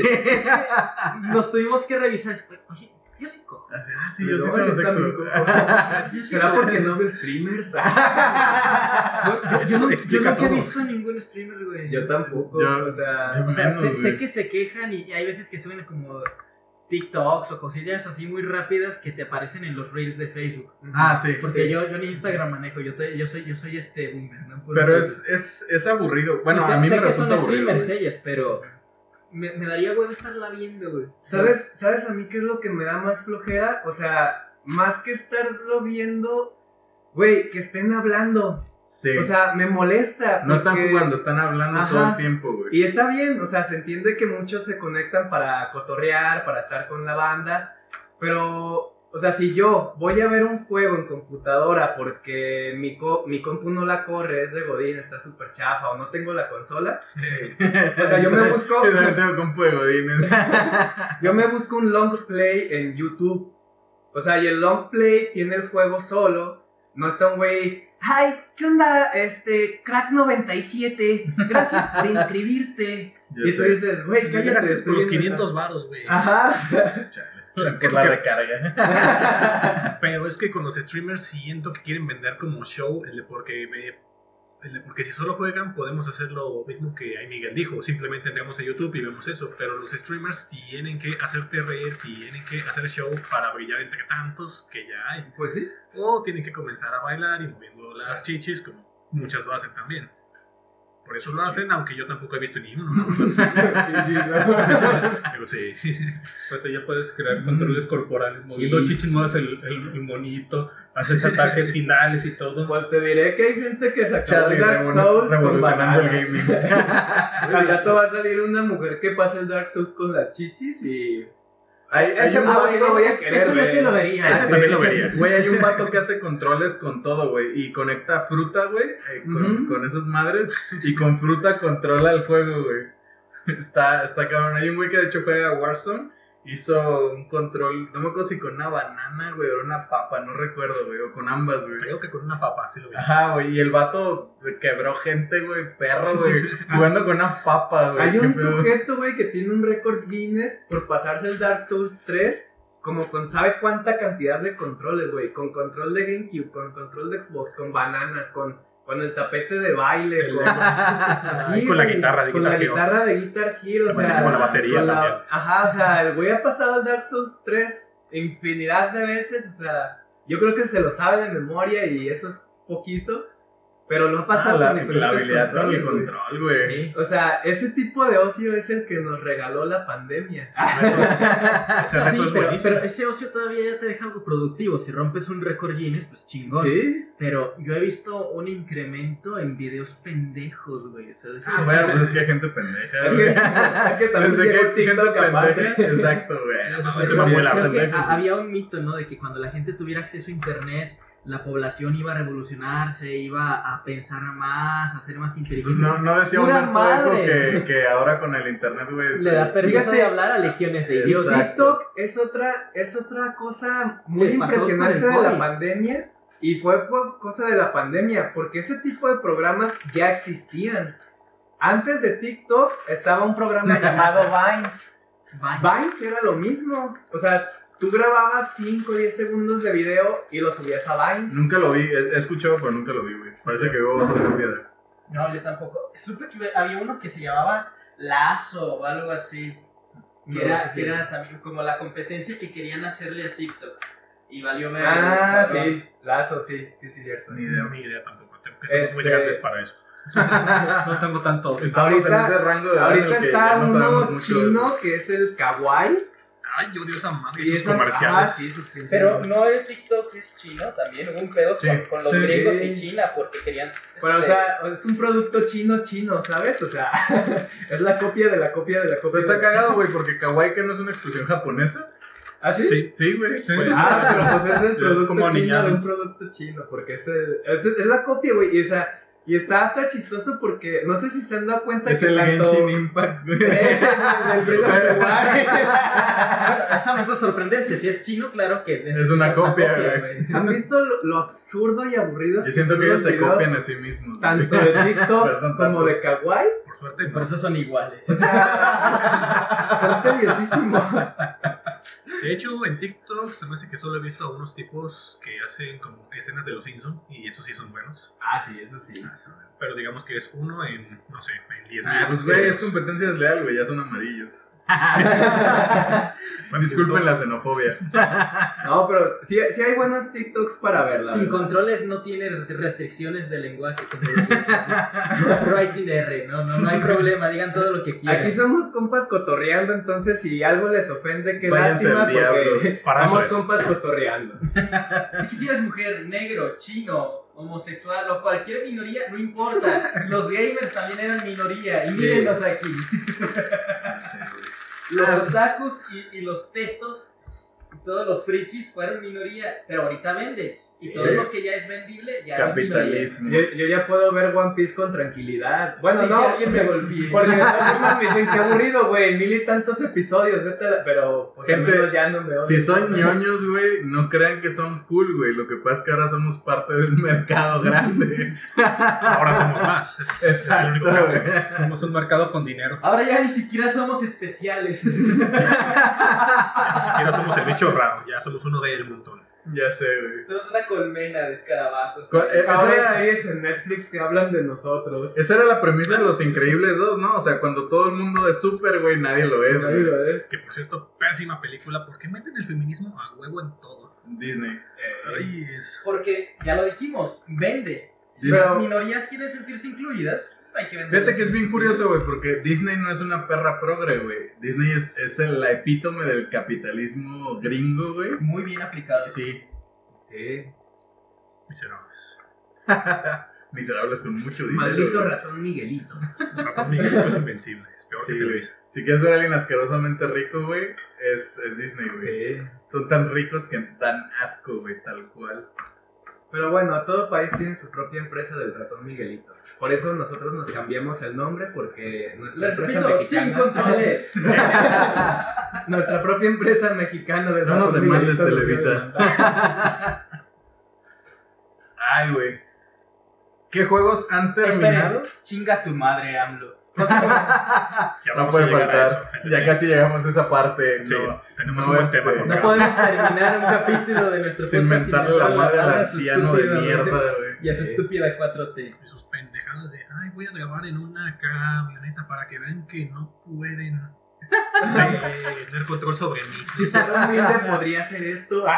Speaker 1: Nos tuvimos que revisar. Oye, yo sí cojo.
Speaker 2: Ah, sí, yo sí sexo.
Speaker 3: cojo.
Speaker 1: Sí
Speaker 3: ¿Será porque no veo streamers?
Speaker 1: Yo,
Speaker 4: Eso
Speaker 1: no, yo nunca he visto ningún streamer, güey.
Speaker 3: Yo tampoco,
Speaker 2: Yo-
Speaker 3: o sea...
Speaker 2: yo-
Speaker 1: O sea, sé,
Speaker 2: menos,
Speaker 1: sé que se quejan y hay veces que suben como TikToks o cosillas así muy rápidas que te aparecen en los reels de Facebook.
Speaker 2: Ah, sí.
Speaker 1: Porque
Speaker 2: sí.
Speaker 1: yo, yo ni Instagram manejo, yo, te- yo soy yo soy este boomer, ¿no? Por
Speaker 2: Pero es, es, es aburrido. Bueno,
Speaker 1: sé,
Speaker 2: a mí
Speaker 1: sé
Speaker 2: me
Speaker 1: que son
Speaker 2: resulta aburrido.
Speaker 1: streamers
Speaker 2: güey.
Speaker 1: ellas, pero me, me daría huevo estarla viendo, güey.
Speaker 3: ¿Sabes, ¿Sabes a mí qué es lo que me da más flojera? O sea, más que estarlo viendo, güey, que estén hablando.
Speaker 2: Sí.
Speaker 3: O sea, me molesta.
Speaker 2: no están jugando, están hablando
Speaker 3: Ajá.
Speaker 2: todo el tiempo, güey.
Speaker 3: Y está bien, o sea, se entiende que muchos se conectan para cotorrear, para estar con la banda, pero, o sea, si yo voy a ver un juego en computadora porque mi, co- mi compu no la corre, es de Godín, está súper chafa o no tengo la consola, o sea, yo me busco-
Speaker 2: Yo también tengo compu de godines.
Speaker 3: yo me busco un long play en YouTube. O sea, y el long play tiene el juego solo, no está un güey, ay, ¿qué onda? Este, crack 97, gracias por inscribirte.
Speaker 2: Ya
Speaker 3: y tú dices, güey, cállate.
Speaker 4: Gracias por los
Speaker 3: viendo-
Speaker 4: 500 varos, güey.
Speaker 3: Ajá.
Speaker 4: Pues,
Speaker 2: por la recarga.
Speaker 4: Pero es que con los streamers siento que quieren vender como show el de porque me- porque si solo juegan podemos hacer lo mismo que ahí Miguel dijo, simplemente entramos a YouTube y vemos eso, pero los streamers tienen que hacerte reír, tienen que hacer show para brillar entre tantos que ya hay,
Speaker 3: Pues sí.
Speaker 4: o tienen que comenzar a bailar y moviendo las chichis como muchas lo hacen también. Por eso lo hacen, aunque yo tampoco he visto ni uno. ¿no? Pero sí.
Speaker 5: Pues ya puedes crear controles corporales, moviendo chichis, mueves el, el, el monito, haces ataques finales y todo.
Speaker 3: Pues te diré que hay gente que sacó
Speaker 2: Charlie
Speaker 3: el Dark Souls con
Speaker 2: revolucionando el
Speaker 3: bananas.
Speaker 2: gaming.
Speaker 3: Al rato va a salir una mujer que pasa el Dark Souls con las chichis y...
Speaker 2: Hay, hay
Speaker 3: Ese
Speaker 2: un
Speaker 3: no
Speaker 2: vato-
Speaker 3: lo voy a querer
Speaker 1: Eso yo sí lo vería.
Speaker 4: Ese
Speaker 1: ¿eh?
Speaker 4: también lo vería.
Speaker 2: Güey, hay un vato que hace controles con todo, güey. Y conecta fruta, güey. eh, con,
Speaker 3: Ujú.
Speaker 2: con esas madres. Y con fruta controla el juego, güey. Está, está cabrón. Hay un güey que de hecho juega Warzone. Hizo un control, no me acuerdo si con una banana, güey, o una papa, no recuerdo, güey, o con ambas, güey.
Speaker 4: Creo que con una papa, sí lo vi.
Speaker 2: Ajá, güey, y el vato quebró gente, güey, perro, güey, jugando con una papa, güey.
Speaker 3: Hay un
Speaker 2: pedo.
Speaker 3: sujeto, güey, que tiene un récord Guinness por pasarse el Dark Souls 3 como con sabe cuánta cantidad de controles, güey. Con control de GameCube, con control de Xbox, con bananas, con, con el tapete de baile, con...
Speaker 4: Con la guitarra de
Speaker 3: con
Speaker 4: Guitar
Speaker 3: la
Speaker 4: Hero.
Speaker 3: guitarra de Guitar Hero,
Speaker 4: Se
Speaker 3: o sea,
Speaker 4: como la batería
Speaker 3: con la-
Speaker 4: también.
Speaker 3: Ajá, o sea, el güey ha pasado el Dark Souls 3 infinidad de veces, o sea, yo creo que se lo sabe de memoria y eso es poquito, Pero no ha pasado
Speaker 2: Ah, la, la habilidad con el control, güey.
Speaker 1: Sí.
Speaker 3: O sea, ese tipo de ocio es el que nos regaló la pandemia.
Speaker 4: Ese reto
Speaker 1: Sí,
Speaker 4: es
Speaker 1: pero, pero ese ocio todavía ya te deja algo productivo. Si rompes un récord Guinness, pues chingón.
Speaker 3: ¿Sí?
Speaker 1: Pero yo he visto un incremento en videos pendejos, güey. O sea,
Speaker 2: Ah, bueno, pues es que hay gente pendeja,
Speaker 3: Es que, es que también
Speaker 2: Desde que
Speaker 3: TikTok
Speaker 2: gente pendeja. Exacto, güey.
Speaker 4: Ese es un tema muy
Speaker 1: había un mito, ¿no? De que cuando la gente tuviera acceso a internet, la población iba a revolucionarse, iba a pensar más, a ser más
Speaker 2: Pues
Speaker 1: inteligente.
Speaker 2: no, no decía Humberto que, que ahora con el internet, güey.
Speaker 1: Le da permiso
Speaker 3: Fíjate,
Speaker 1: de hablar a legiones de idiotas.
Speaker 3: TikTok es otra, es otra cosa muy
Speaker 1: ¿Qué pasó
Speaker 3: impresionante de la pandemia. Y fue cosa de la pandemia, porque ese tipo de programas ya existían. Antes de TikTok estaba un programa llamado Vines.
Speaker 1: Vaya.
Speaker 3: Vines era lo mismo. O sea, tú grababas 5 o 10 segundos de video y lo subías a Vines.
Speaker 2: Nunca lo vi, he, he escuchado, pero nunca lo vi, güey. Parece que vivo bajo una piedra.
Speaker 1: No, yo tampoco. Supe que había uno que se llamaba Lazo o algo así. Que,
Speaker 3: No,
Speaker 1: era, que era también como la competencia que querían hacerle a TikTok. Y valió ver.
Speaker 3: Ah, sí, Lazo, sí, sí, sí, cierto.
Speaker 2: Ni idea.
Speaker 4: Ni idea tampoco. Tengo que somos muy
Speaker 3: Este-
Speaker 4: grandes para eso.
Speaker 5: No tengo tanto.
Speaker 2: Estamos
Speaker 3: Ahorita-
Speaker 2: en ese rango de
Speaker 3: Ahorita
Speaker 2: que
Speaker 3: está uno chino que es el Kawaii.
Speaker 4: Ay, yo odio esa madre
Speaker 3: Y
Speaker 4: esos comerciales.
Speaker 3: ah, sí, esos
Speaker 1: Pero no el TikTok es chino también. Hubo un pedo
Speaker 2: Sí,
Speaker 1: con, con los
Speaker 5: sí.
Speaker 1: griegos y China porque querían.
Speaker 3: Pero, o
Speaker 1: este,
Speaker 3: sea, es un producto chino chino, ¿sabes? O sea, es la copia de la copia de la copia.
Speaker 2: Pero está
Speaker 3: de-
Speaker 2: cagado, güey, porque kawaii que no es una expresión japonesa.
Speaker 3: ¿Ah, sí?
Speaker 4: Sí.
Speaker 2: Güey.
Speaker 5: Sí.
Speaker 2: Pues,
Speaker 3: Ah, pero pues es el
Speaker 5: Es
Speaker 3: producto
Speaker 5: como
Speaker 3: chino de un producto chino, porque es, el, es, es la copia, güey. Y, o sea, y está hasta chistoso porque no sé si se han dado cuenta
Speaker 2: es
Speaker 3: que
Speaker 2: el
Speaker 3: tanto...
Speaker 2: Genshin Impact, güey.
Speaker 3: Eh.
Speaker 1: Bueno, eso no es de sorprenderse. Si es chino, claro que
Speaker 2: Es una copia, güey.
Speaker 3: ¿Han visto lo, lo absurdo y aburridos
Speaker 2: Yo siento que ellos
Speaker 3: los
Speaker 2: se copian a sí mismos.
Speaker 3: Tanto de TikTok como de. Kawaii.
Speaker 4: Por suerte,
Speaker 1: Por
Speaker 4: no.
Speaker 1: eso son iguales.
Speaker 3: O sea, son tediosísimos.
Speaker 4: De hecho, en TikTok se me hace que solo he visto a unos tipos que hacen como escenas de los Simpsons y esos sí son buenos.
Speaker 3: Ah, sí, eso sí.
Speaker 4: Pero digamos que es uno en, no sé, en 10
Speaker 2: Ah, pues güey, es competencia desleal, güey, ya son amarillos. Disculpen la xenofobia.
Speaker 3: No, pero sí, sí hay buenos TikToks para verla.
Speaker 1: Sin controles no tiene restricciones de lenguaje de- no, Writing R, no, no, no hay problema, digan todo lo que quieran.
Speaker 3: Aquí somos compas cotorreando, entonces si algo les ofende, qué
Speaker 2: Váyanse
Speaker 3: lástima
Speaker 2: al diablo.
Speaker 3: porque
Speaker 4: Para
Speaker 3: somos compas cotorreando.
Speaker 1: Si quisieras mujer, negro, chino, homosexual o cualquier minoría, no importa. Los gamers también eran minoría. Y
Speaker 3: Sí.
Speaker 1: mírenlos aquí. Los otakus y, y los tetos y todos los frikis fueron minoría. Pero ahorita vende. Y
Speaker 3: Sí.
Speaker 1: todo lo que ya es vendible ya es.
Speaker 2: Capitalismo.
Speaker 3: Yo, yo ya puedo ver One Piece con tranquilidad. Bueno,
Speaker 1: Sí,
Speaker 3: no,
Speaker 1: que alguien me golpee.
Speaker 3: porque de todas formas me dicen que aburrido, güey, mil y tantos episodios, vete a la- pero pues
Speaker 2: Gente,
Speaker 3: al menos ya no me
Speaker 2: Si
Speaker 3: odian.
Speaker 2: son ñoños, güey, no crean que son cool, güey. Lo que pasa es que ahora somos parte del mercado grande.
Speaker 4: Ahora somos más. Es, es el
Speaker 2: Exacto,
Speaker 4: único
Speaker 2: güey.
Speaker 5: Somos un mercado con dinero.
Speaker 1: Ahora ya ni siquiera somos especiales.
Speaker 4: Ni siquiera somos el bicho raro, ya somos uno del montón.
Speaker 2: Ya sé, güey.
Speaker 1: somos una colmena de escarabajos.
Speaker 2: Eh,
Speaker 3: Ahora hay series en Netflix que hablan de nosotros.
Speaker 2: Esa era la premisa de Los Increíbles 2, ¿no? O sea, cuando todo el mundo es súper, güey, nadie lo es,
Speaker 3: Nadie
Speaker 2: güey.
Speaker 3: lo es.
Speaker 4: Que por cierto, pésima película porque meten el feminismo a huevo en todo.
Speaker 2: Disney.
Speaker 4: Ay, es...
Speaker 1: Porque ya lo dijimos, vende. Si las minorías quieren sentirse incluidas, hay que vender.
Speaker 2: Fíjate que es bien curioso, güey, porque Disney no es una perra progre, güey. Disney es, es el, la epítome del capitalismo gringo, güey.
Speaker 1: Muy bien aplicado.
Speaker 2: Sí.
Speaker 3: Sí.
Speaker 4: Miserables.
Speaker 2: Miserables con mucho dinero.
Speaker 3: Maldito
Speaker 2: güey.
Speaker 3: ratón Miguelito.
Speaker 4: Ratón Miguelito es invencible, es peor
Speaker 2: Sí,
Speaker 4: que. Televisa.
Speaker 2: Si quieres ver a alguien asquerosamente rico, güey, es, es Disney, güey.
Speaker 3: Sí.
Speaker 2: Son tan ricos que dan asco, güey, tal cual.
Speaker 3: Pero bueno, todo país tiene su propia empresa del ratón Miguelito. Por eso nosotros nos cambiamos el nombre porque nuestra
Speaker 1: Les
Speaker 3: empresa
Speaker 1: repito, sin
Speaker 3: mexicana,
Speaker 1: controles.
Speaker 3: nuestra propia empresa mexicana del
Speaker 2: No nos demandes, Televisa. Ay, güey. ¿Qué juegos han
Speaker 1: Esperen,
Speaker 2: terminado?
Speaker 1: chinga tu madre, AMLO.
Speaker 2: No puede faltar. Ya casi llegamos a esa parte.
Speaker 4: Sí,
Speaker 2: no,
Speaker 4: tenemos
Speaker 2: no,
Speaker 4: un buen
Speaker 2: este,
Speaker 4: tema.
Speaker 2: no
Speaker 1: podemos terminar un capítulo de nuestro
Speaker 2: sin mentarle la madre al anciano de mierda,
Speaker 1: güey. Y a su estúpida 4T.
Speaker 4: Y sus pendejadas de, ay, voy a grabar en una camioneta para que vean que no pueden tener control sobre mí.
Speaker 3: Si fuera humilde podría hacer esto.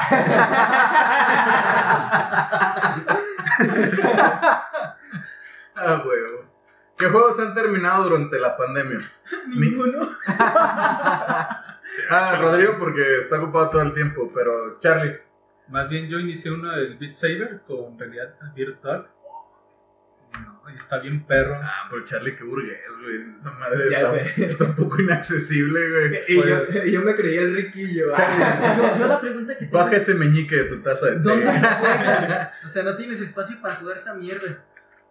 Speaker 2: Ah, huevo. ¿Qué juegos han terminado durante la pandemia?
Speaker 1: Ninguno.
Speaker 2: Ah. Rodrigo porque está ocupado todo el tiempo, pero Charlie.
Speaker 5: Más bien yo inicié uno del Beat Saber con realidad virtual. Está bien perro.
Speaker 2: Ah, pero Charlie, qué burgués, güey. Esa madre
Speaker 3: Ya
Speaker 2: está, está un poco inaccesible, güey.
Speaker 3: Y yo,
Speaker 5: Pues-
Speaker 3: yo me creía el riquillo.
Speaker 1: Yo, yo la pregunta que tengo
Speaker 2: Baja
Speaker 1: es,
Speaker 2: ese meñique de tu taza de
Speaker 1: ¿dónde
Speaker 2: té.
Speaker 1: lo juegas? O sea, no tienes espacio para jugar esa mierda.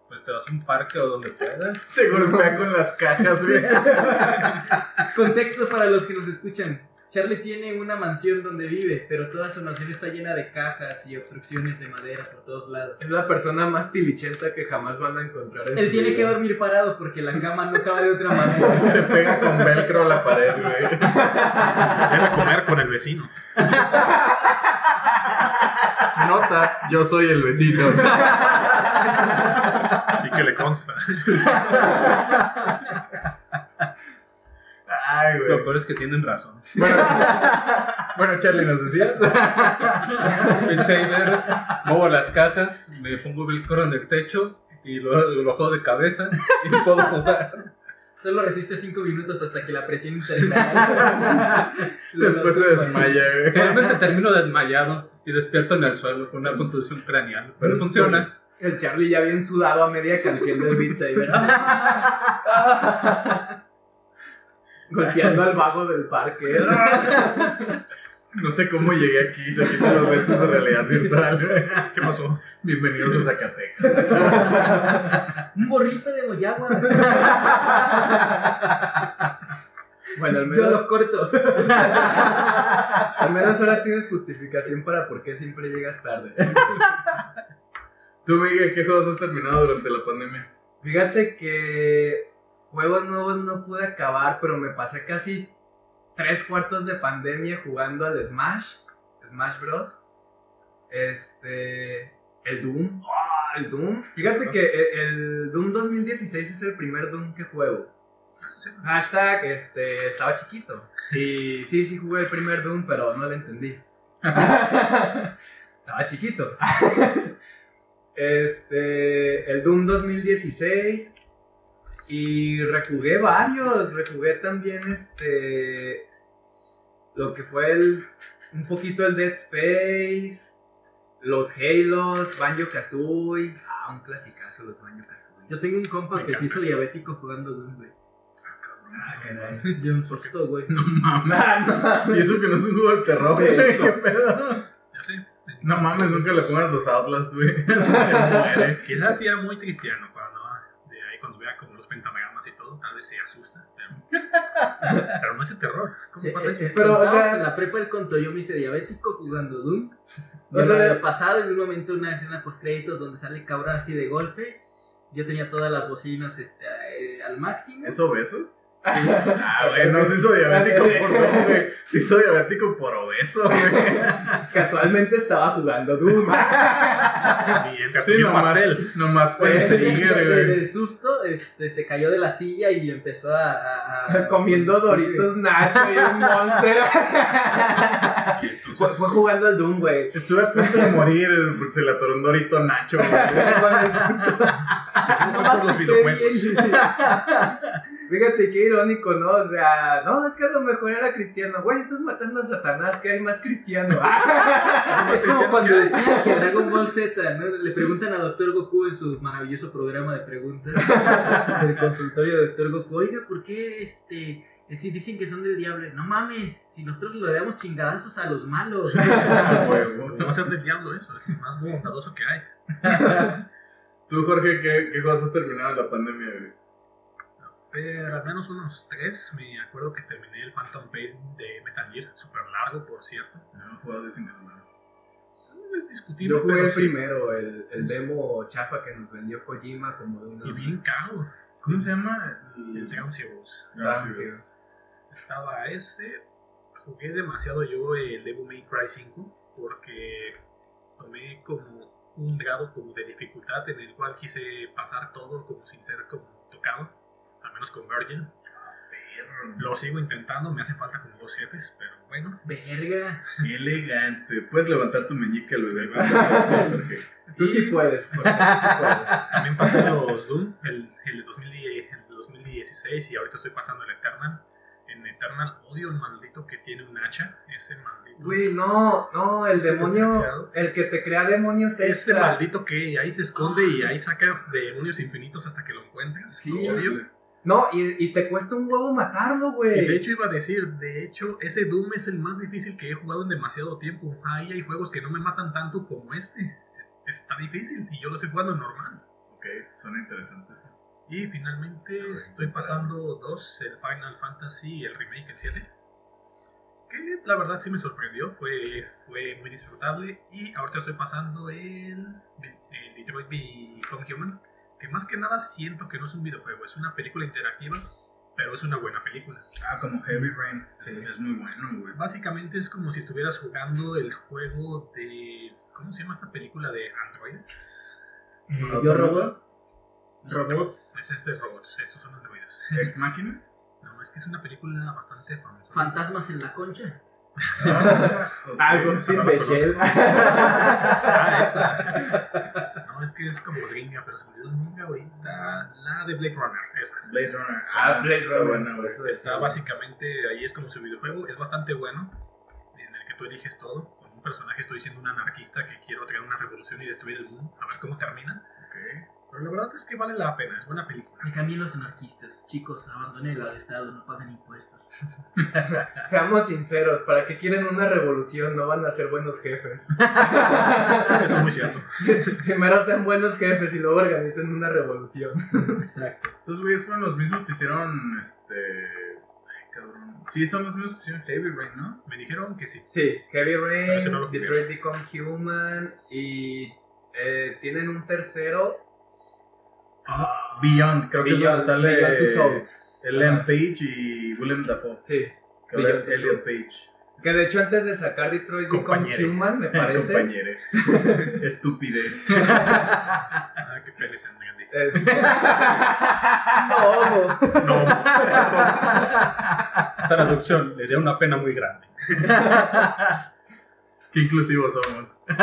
Speaker 5: Pues te vas a un parque o donde puedas.
Speaker 2: Se golpea con las cajas, güey.
Speaker 1: Contexto para los que nos escuchan. Charlie tiene una mansión donde vive, pero toda su mansión está llena de cajas y obstrucciones de madera por todos lados.
Speaker 3: Es la persona más tilichenta que jamás van a encontrar en
Speaker 1: Él
Speaker 3: su
Speaker 1: tiene que dormir parado porque la cama no cabe de otra manera.
Speaker 2: Se pega con velcro a la pared, güey.
Speaker 4: Ven a comer con el vecino.
Speaker 2: Nota, yo soy el vecino.
Speaker 4: Así que le consta.
Speaker 2: Ay,
Speaker 5: Lo
Speaker 2: güey.
Speaker 5: peor es que tienen razón.
Speaker 2: Bueno, bueno, Charlie, ¿nos decías?
Speaker 5: Beat Saber, muevo las cajas, me pongo velcro en el techo y lo, lo juego de cabeza y puedo jugar.
Speaker 1: Solo resiste 5 minutos hasta que la presión interna.
Speaker 2: Después se desmaya, güey.
Speaker 5: Realmente termino desmayado y despierto en el suelo con una contusión craneal. Pero funciona.
Speaker 3: El Charlie ya bien sudado a media canción del Beat Saber. Golpeando al vago del parque.
Speaker 2: No sé cómo llegué aquí, se quitan los lentes de realidad virtual.
Speaker 4: ¿Qué pasó?
Speaker 2: Bienvenidos a Zacatecas.
Speaker 1: Un borrito de Moyagua.
Speaker 3: Bueno, al
Speaker 1: Yo los corto.
Speaker 3: al menos ahora tienes justificación para por qué siempre llegas tarde.
Speaker 2: Tú, Miguel, ¿qué juegos has terminado durante la pandemia?
Speaker 3: Fíjate que juegos nuevos no pude acabar, pero me pasé casi tres cuartos de pandemia jugando al Smash, Smash Bros. Este, el Doom, ¡Ah, el Doom. Fíjate que el, el Doom 2016 es el primer Doom que juego. Hashtag, este, estaba chiquito. Y sí, sí jugué el primer Doom, pero no lo entendí. estaba chiquito. Este, el Doom 2016. Y rejugué varios. Rejugué también este. Lo que fue el. Un poquito el Dead Space. Los Halos. Banjo Kazooie. Ah, un clasicazo los Banjo Kazooie.
Speaker 1: Yo tengo un compa
Speaker 4: Me
Speaker 1: que se hizo diabético jugando Doom, güey.
Speaker 3: Ah, caray.
Speaker 1: De un susto, güey.
Speaker 2: No mames.
Speaker 3: Ah.
Speaker 2: Y eso que no es un juego de terror. ¿Qué pedo?
Speaker 4: Ya sé.
Speaker 2: No mames, nunca le pongas los Outlast, güey. Se muere.
Speaker 4: Quizás sí era muy cristiano cuando, de ahí cuando vea como los pentagramas y todo, tal vez se asusta. Pero, pero no es el terror. ¿Cómo pasa eso?
Speaker 1: Eh, eh,
Speaker 3: Pero, o sea-
Speaker 1: en la prepa el conto, yo me hice diabético jugando Doom.
Speaker 3: O sea-
Speaker 1: había pasado en un momento una escena post créditos donde sale cabrón así de golpe. Yo tenía todas las bocinas este, eh, al máximo.
Speaker 2: ¿Es obeso? Ah, güey, no se hizo diabético por Doom, güey. Se hizo diabético por obeso, güey.
Speaker 3: Casualmente estaba jugando Doom.
Speaker 4: Mientras
Speaker 2: Sí,
Speaker 4: comía un
Speaker 2: nomás,
Speaker 4: pastel.
Speaker 2: nomás fue el trigger, güey.
Speaker 1: del susto este, se cayó de la silla y empezó a... a- a-
Speaker 3: Comiendo
Speaker 1: sí,
Speaker 3: Doritos Nacho y un Monster.
Speaker 4: Y
Speaker 3: fue,
Speaker 4: entonces,
Speaker 3: fue jugando al Doom, güey.
Speaker 2: Estuve a punto de morir porque se le atoró un dorito Nacho, güey.
Speaker 4: según fue por los videojuegos.
Speaker 3: Fíjate qué irónico, ¿no? O sea, no, es que a lo mejor era cristiano. Güey, estás matando a Satanás, que hay más cristiano.
Speaker 1: Es como cuando decían que Dragon Ball Z, ¿no? Le preguntan a Doctor Goku en su maravilloso programa de preguntas del consultorio de Doctor Goku, oiga, ¿por qué este si dicen que son del diablo? No mames, si nosotros le damos chingadazos a los malos.
Speaker 2: Ah.
Speaker 4: No va a ser del diablo eso, es el más bondadoso que hay.
Speaker 2: Tú, Jorge, ¿qué, qué terminado en la pandemia, güey?
Speaker 4: Pero al menos unos tres. Me acuerdo que terminé el Phantom Pain de Metal Gear, súper largo, por cierto.
Speaker 2: No, he jugado dicen que es
Speaker 4: discutible.
Speaker 3: Yo jugué
Speaker 4: pero
Speaker 3: el
Speaker 4: sí.
Speaker 3: primero, el, el demo chafa que nos vendió Kojima como de
Speaker 4: Y
Speaker 3: unos...
Speaker 4: bien caro.
Speaker 2: ¿Cómo se llama?
Speaker 4: El Ground Zeroes. Estaba ese. Jugué demasiado yo el Devil May Cry 5 porque tomé como un grado como de dificultad en el cual quise pasar todo como sin ser como tocado, menos con Virgin.
Speaker 2: perro.
Speaker 4: Lo sigo intentando, me hacen falta como dos jefes, pero bueno.
Speaker 1: Verga.
Speaker 2: Elegante. Puedes levantar tu meñique al bebé.
Speaker 3: Tú sí puedes, Jorge, tú sí puedes.
Speaker 4: También pasé los Doom, el, el, de 2010, el de 2016 y ahorita estoy pasando el Eternal. En Eternal odio el maldito que tiene un hacha, ese maldito.
Speaker 3: Güey, no, no, el
Speaker 4: Ese
Speaker 3: demonio,
Speaker 4: desgraciado.
Speaker 3: el que te crea demonios
Speaker 4: Ese
Speaker 3: extra.
Speaker 4: maldito que ahí se esconde y ahí saca demonios infinitos hasta que lo encuentres.
Speaker 3: Sí.
Speaker 4: Lo odio.
Speaker 3: No, y, y te cuesta un huevo matarlo,
Speaker 4: Y
Speaker 3: güey.
Speaker 4: de hecho iba a decir, de hecho, ese Doom es el más difícil que he jugado en demasiado tiempo. Ahí hay juegos que no me matan tanto como este. Está difícil y yo lo estoy jugando normal.
Speaker 2: Ok, suena interesante eso.
Speaker 4: Y finalmente estoy pasando dos, el Final Fantasy, el remake, el 7. Que la verdad sí me sorprendió, fue, fue muy disfrutable. Y ahorita estoy pasando el, el Detroit Become Human. Que más que nada siento que no es un videojuego, es una película interactiva, pero es una buena película.
Speaker 2: Ah, como Heavy Rain.
Speaker 4: Sí.
Speaker 2: Es muy bueno, güey.
Speaker 4: Básicamente es como si estuvieras jugando el juego de... ¿Cómo se llama esta película de androides?
Speaker 1: Eh, yo robot. Robot.
Speaker 4: Es este robots, estos son androides.
Speaker 2: Ex Máquina.
Speaker 4: No, es que es una película bastante famosa.
Speaker 1: Fantasmas en la concha.
Speaker 2: Ah.
Speaker 3: Ah, Ghost in the. Shell.
Speaker 4: Ah, esa. No, es que es como gringa, pero se me olvidó el nombre ahorita. La de Blade Runner, esa.
Speaker 2: Blade Runner.
Speaker 3: Ah, Blade
Speaker 2: está
Speaker 3: Runner,
Speaker 2: güey.
Speaker 3: eso
Speaker 4: Está básicamente, ahí es como su videojuego, es bastante bueno, en el que tú eliges todo. Con un personaje estoy siendo un anarquista que quiero traer una revolución y destruir el mundo, a ver cómo termina.
Speaker 2: Ok.
Speaker 4: Pero la verdad es que vale la pena, es buena película.
Speaker 1: Me cambian los anarquistas. Chicos, abandonen el Estado, no pagan impuestos.
Speaker 3: Seamos sinceros, ¿para qué quieren una revolución? No van a ser buenos jefes.
Speaker 4: Eso es muy cierto.
Speaker 3: Primero sean buenos jefes y luego organicen una revolución.
Speaker 1: Exacto.
Speaker 2: Esos güeyes fueron los mismos que hicieron, este... Ay, cabrón. Sí, son los mismos que hicieron Heavy Rain, ¿no?
Speaker 4: Me dijeron que sí.
Speaker 3: Sí, Heavy Rain,
Speaker 4: no.
Speaker 3: Detroit Become Human y eh, tienen un tercero.
Speaker 2: Beyond, creo que es donde sale
Speaker 3: Beyond Two Souls.
Speaker 2: Ellen
Speaker 3: Ajá.
Speaker 2: Page y William Dafoe.
Speaker 3: Sí.
Speaker 2: Que ahora es Elliot. Page.
Speaker 3: Que de hecho antes de sacar Detroit Become. Human, me parece.
Speaker 2: Compañere. Estúpide.
Speaker 4: Ah, qué pene tan grande.
Speaker 3: es- no, no.
Speaker 4: No,
Speaker 5: Traducción, le dio una pena muy grande.
Speaker 2: Qué inclusivos somos.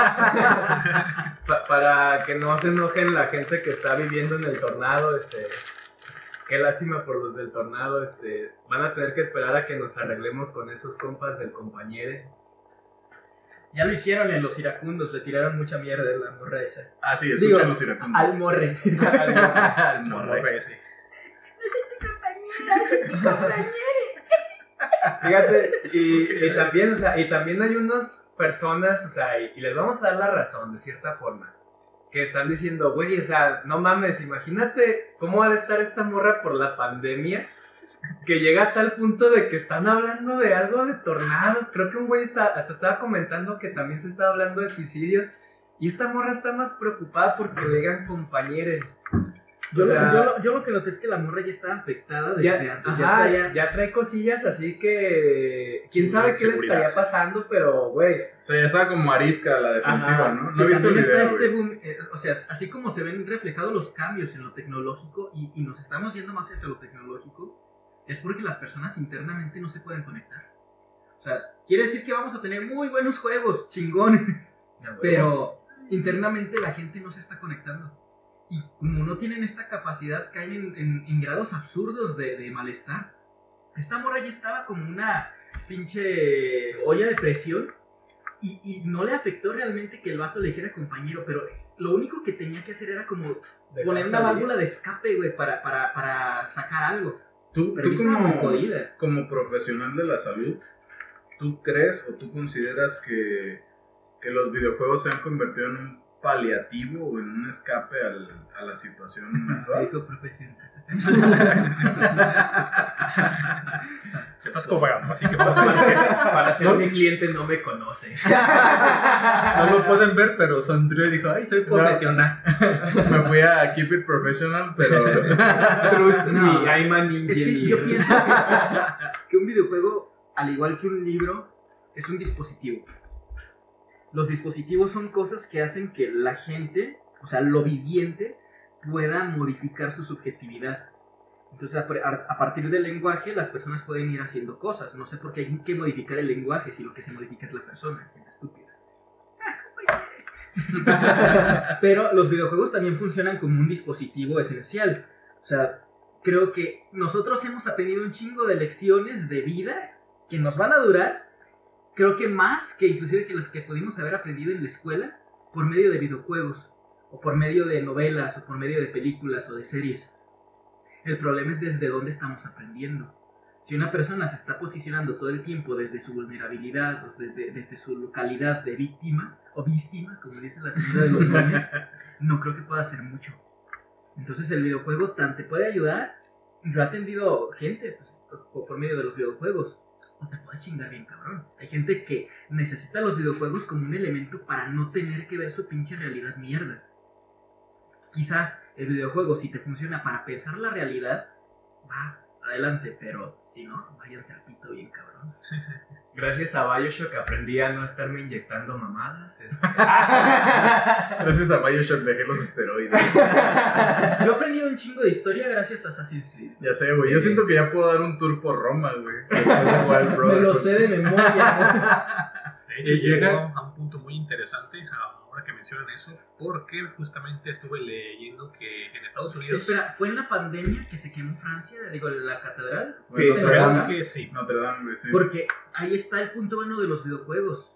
Speaker 3: Pa- para que no se enojen la gente que está viviendo en el tornado, este. Qué lástima por los del tornado, este. Van a tener que esperar a que nos arreglemos con esos compas del compañero.
Speaker 1: Ya lo hicieron en los iracundos, le tiraron mucha mierda a la morra esa.
Speaker 2: Ah, sí,
Speaker 1: Digo,
Speaker 2: escuchen los iracundos.
Speaker 1: Al morre.
Speaker 2: Al
Speaker 4: no,
Speaker 2: morre.
Speaker 4: no ese.
Speaker 3: Fíjate, y, y también, o sea, y también hay unas personas, o sea, y, y les vamos a dar la razón de cierta forma, que están diciendo, güey, o sea, no mames, imagínate cómo ha de estar esta morra por la pandemia, que llega a tal punto de que están hablando de algo de tornados. Creo que un güey está, hasta estaba comentando que también se estaba hablando de suicidios, y esta morra está más preocupada porque le digan compañere.
Speaker 1: Yo,
Speaker 3: O
Speaker 1: lo- yo lo- yo lo que noté es que la morra ya estaba afectada desde
Speaker 3: Ya,
Speaker 1: antes. ya
Speaker 3: ajá,
Speaker 1: traía-
Speaker 3: ya trae cosillas, así que quién sabe qué le estaría pasando, pero güey,
Speaker 2: O sea, ya estaba como arisca a la defensiva,
Speaker 3: Ajá.
Speaker 2: ¿no?
Speaker 1: Sí,
Speaker 2: No he visto el
Speaker 1: está
Speaker 2: video,
Speaker 1: este boom, eh, o sea, así como se ven reflejados los cambios en lo tecnológico y, y nos estamos yendo más hacia lo tecnológico, es porque las personas internamente no se pueden conectar. O sea, quiere decir que vamos a tener muy buenos juegos, chingón, pero internamente la gente no se está conectando. Y como no tienen esta capacidad, caen en, en- en grados absurdos de, de malestar. Esta morra ya estaba como una pinche olla de presión y, y no le afectó realmente que el vato le dijera compañero, pero lo único que tenía que hacer era como poner una válvula de escape, güey, para, para, para sacar algo.
Speaker 2: Tú,
Speaker 1: Pero
Speaker 2: tú como, como profesional de la salud, ¿tú crees o tú consideras que, que los videojuegos se han convertido en un paliativo o en un escape al- a la situación actual?
Speaker 1: Dijo profesional.
Speaker 4: Te estás cobrando, así que vamos a decir que.
Speaker 3: Para ser mi cliente no me conoce.
Speaker 5: No lo pueden ver, pero sonrió y dijo, ay, soy profesional.
Speaker 2: Me fui a Keep It Professional, pero
Speaker 3: Trust
Speaker 1: No.
Speaker 3: me, I'm an
Speaker 1: Es que yo
Speaker 3: engineer.
Speaker 1: pienso que, que un videojuego, al igual que un libro, es un dispositivo. Los dispositivos son cosas que hacen que la gente, o sea, lo viviente, pueda modificar su subjetividad. Entonces, a, partir del lenguaje, las personas pueden ir haciendo cosas. No sé por qué hay que modificar el lenguaje si lo que se modifica es la persona. Gente estúpida. Pero los videojuegos también funcionan como un dispositivo esencial. O sea, creo que nosotros hemos aprendido un chingo de lecciones de vida que nos van a durar. Creo que más que inclusive que los que pudimos haber aprendido en la escuela por medio de videojuegos, o por medio de novelas, o por medio de películas o de series. El problema es desde dónde estamos aprendiendo. Si una persona se está posicionando todo el tiempo desde su vulnerabilidad, desde, desde su calidad de víctima, o víctima, como dice la señora de los moños, no creo que pueda hacer mucho. Entonces el videojuego tan te puede ayudar. Yo he atendido gente pues, por medio de los videojuegos. Te puede chingar bien cabrón. Hay gente que necesita los videojuegos como un elemento para no tener que ver su pinche realidad mierda. Quizás el videojuego, si te funciona para pensar la realidad, va, adelante, pero si no, váyanse al pito bien cabrón.
Speaker 3: Gracias a Bioshock aprendí a no estarme inyectando mamadas. este.
Speaker 2: Gracias a Bioshock dejé los esteroides.
Speaker 1: Yo he aprendido un chingo de historia gracias a Assassin's Creed.
Speaker 2: Ya sé, güey. Yo siento que ya puedo dar un tour por Roma, güey.
Speaker 1: Me lo sé de memoria.
Speaker 4: De hecho,
Speaker 5: llega-
Speaker 4: llegó a un punto muy interesante ahora que mencionan eso, porque justamente estuve leyendo que en Estados Unidos.
Speaker 1: Espera, ¿fue en la pandemia que se quemó Francia? Digo, la catedral.
Speaker 2: Fue
Speaker 3: Sí,
Speaker 2: Notre
Speaker 4: creo
Speaker 2: Dame.
Speaker 4: que sí.
Speaker 2: Notre Dame, sí.
Speaker 1: Porque ahí está el punto bueno de los videojuegos.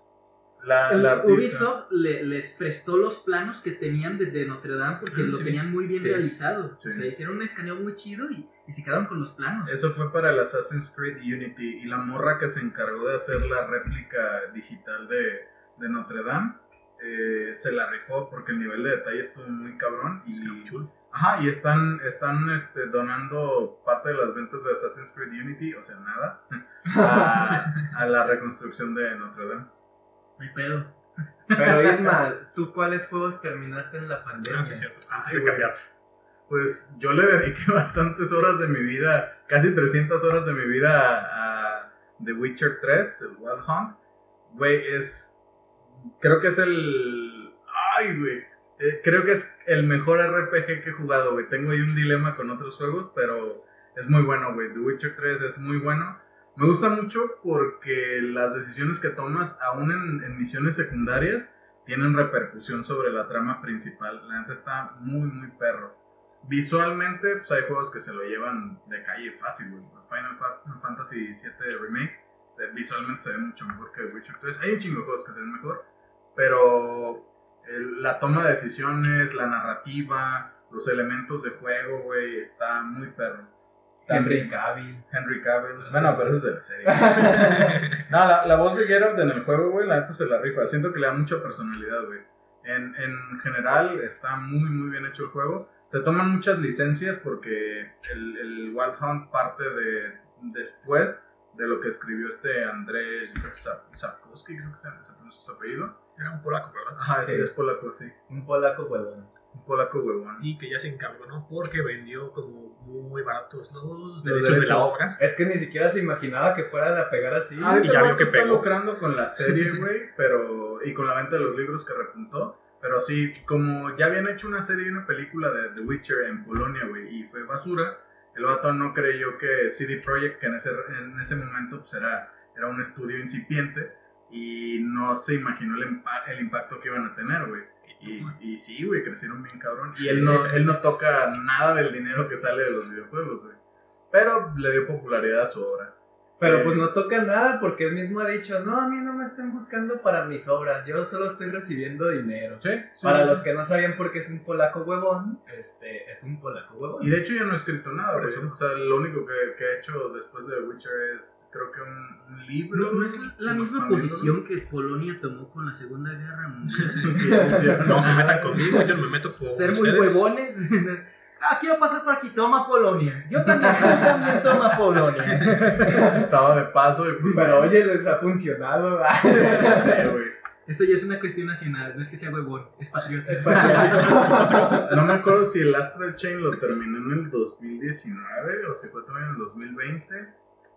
Speaker 2: La.
Speaker 1: Ubisoft le- les prestó los planos que tenían desde Notre Dame porque
Speaker 4: Mm,
Speaker 1: lo
Speaker 4: sí.
Speaker 1: tenían muy bien
Speaker 3: Sí.
Speaker 1: realizado.
Speaker 2: Sí.
Speaker 1: O sea, hicieron un escaneo muy chido y, y se quedaron con los planos.
Speaker 2: Eso fue para el Assassin's Creed Unity. Y la morra que se encargó de hacer la réplica digital de, de Notre Dame eh, se la rifó porque el nivel de detalle estuvo muy cabrón. Y,
Speaker 4: Es que muy chulo.
Speaker 2: Ajá, y están, están este, donando parte de las ventas de Assassin's Creed Unity, o sea, nada, a, a la reconstrucción de Notre Dame.
Speaker 1: No hay pedo.
Speaker 3: Pero Isma, ¿tú cuáles juegos terminaste en la pandemia?
Speaker 4: Ah, sí, es cierto. Antes
Speaker 2: Ay,
Speaker 4: de
Speaker 2: güey.
Speaker 4: cambiar.
Speaker 2: Pues yo le dediqué bastantes horas de mi vida, casi 300 horas de mi vida a, a The Witcher 3, el Wild Hunt. Güey, es. Creo que es el. Ay, güey. eh, creo que es el mejor RPG que he jugado, güey. Tengo ahí un dilema con otros juegos, pero es muy bueno, güey. The Witcher 3 es muy bueno. Me gusta mucho porque las decisiones que tomas, aún en, misiones secundarias, tienen repercusión sobre la trama principal. La neta está muy, muy perro. Visualmente, pues hay juegos que se lo llevan de calle fácil, güey. Final Fa- Fantasy VII Remake, eh, visualmente se ve mucho mejor que Witcher 3. Hay un chingo de juegos que se ven mejor, pero la toma de decisiones, la narrativa, los elementos de juego, güey, está muy perro.
Speaker 3: Henry Cavill.
Speaker 2: Henry Cavill. Bueno, pero eso es de la serie. no, la, la voz de Geralt en el juego, güey, la neta se la rifa. Siento que le da mucha personalidad, güey. En, en general está muy, muy bien hecho el juego. Se toman muchas licencias porque el, el Wild Hunt parte de después de lo que escribió este Zap- Sapkowski, creo que se, pronuncia su apellido.
Speaker 4: Era un polaco, ¿verdad?
Speaker 2: Ajá, sí,
Speaker 3: Sí.
Speaker 2: es polaco, sí.
Speaker 3: Un polaco huevón.
Speaker 2: Un polaco huevón.
Speaker 4: Y que ya se encabronó porque vendió como muy baratos los
Speaker 2: Los
Speaker 4: derechos, de
Speaker 2: derechos.
Speaker 4: la obra.
Speaker 3: Es que ni siquiera se imaginaba que fueran a pegar así.
Speaker 2: Ahorita
Speaker 4: y ya vio
Speaker 2: vato
Speaker 4: que
Speaker 2: está
Speaker 4: pegó.
Speaker 2: lucrando con la serie, güey, pero y con la venta de los libros que repuntó. Pero sí, como ya habían hecho una serie y una película de The Witcher en Polonia, güey, y fue basura, el vato no creyó que CD Projekt, que en ese, en ese momento pues era, era un estudio incipiente, y no se imaginó el, impa- el impacto que iban a tener, güey. Y, y sí, güey, crecieron bien cabrón. Y él no, él no toca nada del dinero que sale de los videojuegos, güey. Pero le dio popularidad a su obra.
Speaker 3: Pero
Speaker 2: Eh,
Speaker 3: pues no toca nada porque él mismo ha dicho, no, a mí no me estén buscando para mis obras, yo solo estoy recibiendo dinero.
Speaker 2: Sí, sí,
Speaker 3: Para
Speaker 2: sí,
Speaker 3: los que no sabían por qué es un polaco huevón, este, es un polaco huevón.
Speaker 2: Y de hecho ya no he escrito nada,
Speaker 4: Por eso.
Speaker 2: O sea, lo único que, que he hecho después de The Witcher es, creo que un, un libro.
Speaker 1: No, no es la misma posición que Polonia tomó con la Segunda Guerra Mundial.
Speaker 4: No se metan conmigo, yo no me meto con
Speaker 1: Ser muy huevones. Ah, quiero pasar por aquí, toma Polonia. Yo también, tú también toma Polonia.
Speaker 2: Estaba de paso y
Speaker 3: Pero oye, les ha funcionado.
Speaker 2: güey.
Speaker 1: Eso ya es una cuestión nacional, no es que sea huevón, es patriota.
Speaker 3: Es.
Speaker 2: No me acuerdo si el Astral Chain lo terminó en el 2019 o si fue también en el 2020.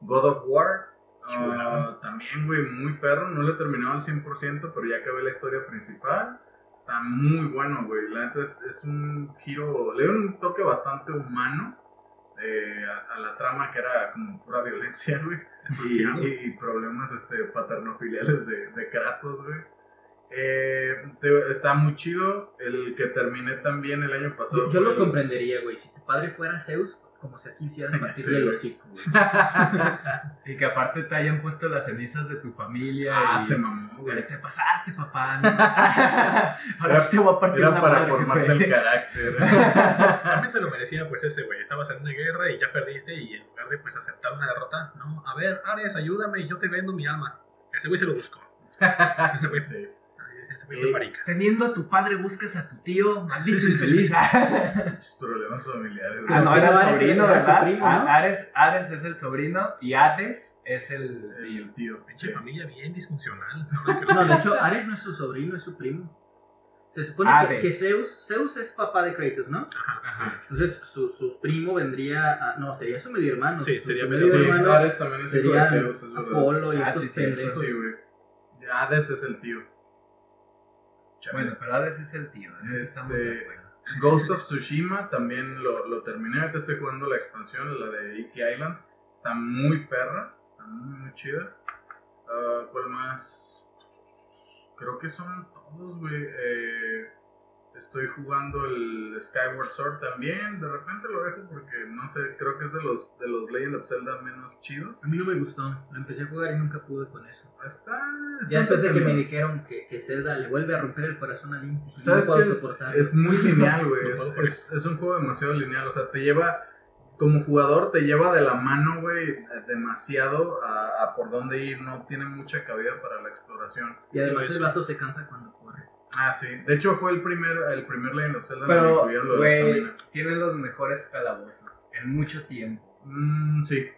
Speaker 2: God of War. ah, también, güey, muy perro. No lo he terminado al 100%, pero ya acabé la historia principal. Está muy bueno, güey. La neta es, es un giro, le da un toque bastante humano eh, a, a la trama que era como pura violencia, güey. Y, problemas este, paternofiliales de, de Kratos, güey. Eh, te- está muy chido. El que terminé también el año pasado.
Speaker 1: Yo, lo comprendería, güey. Si tu padre fuera Zeus, como si aquí hicieras partir
Speaker 2: Sí,
Speaker 1: del hocico, güey.
Speaker 3: Y que aparte te hayan puesto las cenizas de tu familia.
Speaker 2: Ah,
Speaker 3: y...
Speaker 2: se mamó, güey.
Speaker 3: Te pasaste, papá. Ahora sí te voy a partir
Speaker 2: Era
Speaker 3: la
Speaker 2: para
Speaker 3: madre,
Speaker 2: formarte
Speaker 3: güey.
Speaker 2: el carácter.
Speaker 4: También se lo merecía pues ese güey. Estabas en una guerra y ya perdiste y en lugar de pues aceptar una derrota, no, a ver, Ares, ayúdame y yo te vendo mi alma. Ese güey se lo buscó. Ese güey,
Speaker 2: Sí.
Speaker 4: Ese güey fue marica.
Speaker 3: Teniendo a tu padre, buscas a tu tío, maldito infeliz. ah,
Speaker 2: Problemas familiares.
Speaker 3: no,
Speaker 1: Pero
Speaker 3: era el
Speaker 1: Ares
Speaker 3: sobrino,
Speaker 1: era su
Speaker 3: ¿verdad?
Speaker 1: ¿no?
Speaker 3: Ares, Ares es el sobrino y Hades es el tío.
Speaker 2: El tío.
Speaker 4: Pinche
Speaker 2: Sí.
Speaker 4: familia bien disfuncional.
Speaker 1: No, de hecho, Ares no es su sobrino, es su primo. Se supone que, Zeus, Zeus es papá de Kratos, ¿no?
Speaker 4: Ajá.
Speaker 3: Ajá.
Speaker 1: Entonces su, su primo vendría a... No, sería su medio hermano.
Speaker 4: Sí,
Speaker 1: Su-
Speaker 4: sería
Speaker 1: su
Speaker 4: medio
Speaker 2: Sí,
Speaker 1: hermano
Speaker 2: Ares también es hijo de Zeus, es verdad.
Speaker 1: Apolo y
Speaker 3: Ah,
Speaker 1: estos
Speaker 3: sí,
Speaker 1: pendejos.
Speaker 2: Sí, güey. Hades es el tío. Chale.
Speaker 3: Bueno, pero Hades es el tío, en estamos de
Speaker 2: Este-
Speaker 3: acuerdo.
Speaker 2: Ghost of Tsushima también lo, lo terminé. Ahorita estoy jugando la expansión, la de Iki Island. Está muy perra, está muy, muy chida. Ah, ¿Cuál más? Creo que son todos, güey. Eh, estoy jugando el Skyward Sword también. De repente lo dejo porque no sé, creo que es de los, de los Legend of Zelda menos chidos.
Speaker 1: A mí no me gustó. Lo empecé a jugar y nunca pude con eso.
Speaker 2: Está. está
Speaker 1: Ya después de que me dijeron que, que Zelda le vuelve a romper el corazón a Link, dije, no
Speaker 2: ¿Sabes
Speaker 1: puedo?
Speaker 2: Es,
Speaker 1: soportarlo.
Speaker 2: es muy lineal, güey.
Speaker 4: No
Speaker 2: es, es- es un juego demasiado lineal. O sea, te lleva, como jugador, te lleva de la mano, güey, demasiado a, a por dónde ir. No tiene mucha cabida para la exploración.
Speaker 1: Y además el vato se cansa cuando corre.
Speaker 2: Ah, sí. De hecho, fue el primer, el primer Legend of Zelda que
Speaker 3: Pero,
Speaker 2: incluyeron lo de la
Speaker 3: güey,
Speaker 2: estamina.
Speaker 3: tiene los mejores calabozos en mucho tiempo.
Speaker 2: Mm, sí.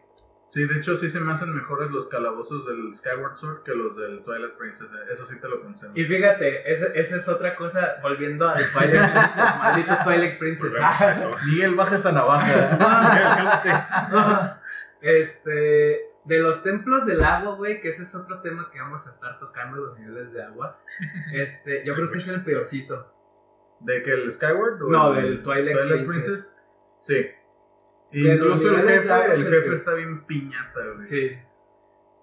Speaker 2: Sí, de hecho, sí se me hacen mejores los calabozos del Skyward Sword que los del Twilight Princess. eh, Eso sí te lo concedo.
Speaker 3: Y fíjate, esa, esa es otra cosa, volviendo al Twilight Princess, maldito Twilight Princess.
Speaker 2: Miguel, baja esa navaja.
Speaker 4: Cálmate.
Speaker 3: este, de los templos del agua, güey, que ese es otro tema que vamos a estar tocando, los niveles de agua. Este, yo creo que es el peorcito.
Speaker 2: ¿De que el Skyward? o
Speaker 3: No,
Speaker 2: el
Speaker 3: del Twilight Princess.
Speaker 2: Sí. Incluso el jefe, el jefe
Speaker 3: que-
Speaker 2: está bien piñata, güey.
Speaker 3: Sí.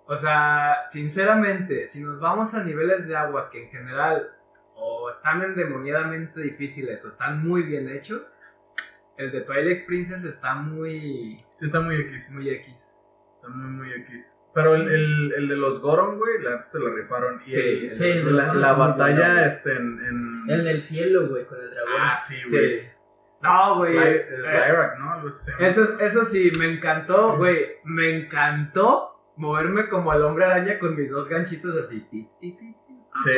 Speaker 3: O sea, sinceramente, si nos vamos a niveles de agua que en general o están endemoniadamente difíciles o están muy bien hechos, el de Twilight Princess está muy,
Speaker 2: Sí, está muy X.
Speaker 3: muy X.
Speaker 2: Está muy, muy X. Pero el, el, el de los Goron, güey, la se lo rifaron. Y
Speaker 3: Sí,
Speaker 2: el-
Speaker 1: sí, el
Speaker 2: la, la batalla
Speaker 1: bueno.
Speaker 2: este, en, en...
Speaker 1: El del cielo, güey, con el dragón.
Speaker 2: Ah, sí, güey.
Speaker 3: Sí. No, güey. Eh,
Speaker 2: Slyrak, ¿no? Algo así.
Speaker 3: Eso, es- eso sí, me encantó, güey. Me encantó moverme como el hombre araña con mis dos ganchitos así. ti, ti, ti, ti.
Speaker 2: Sí.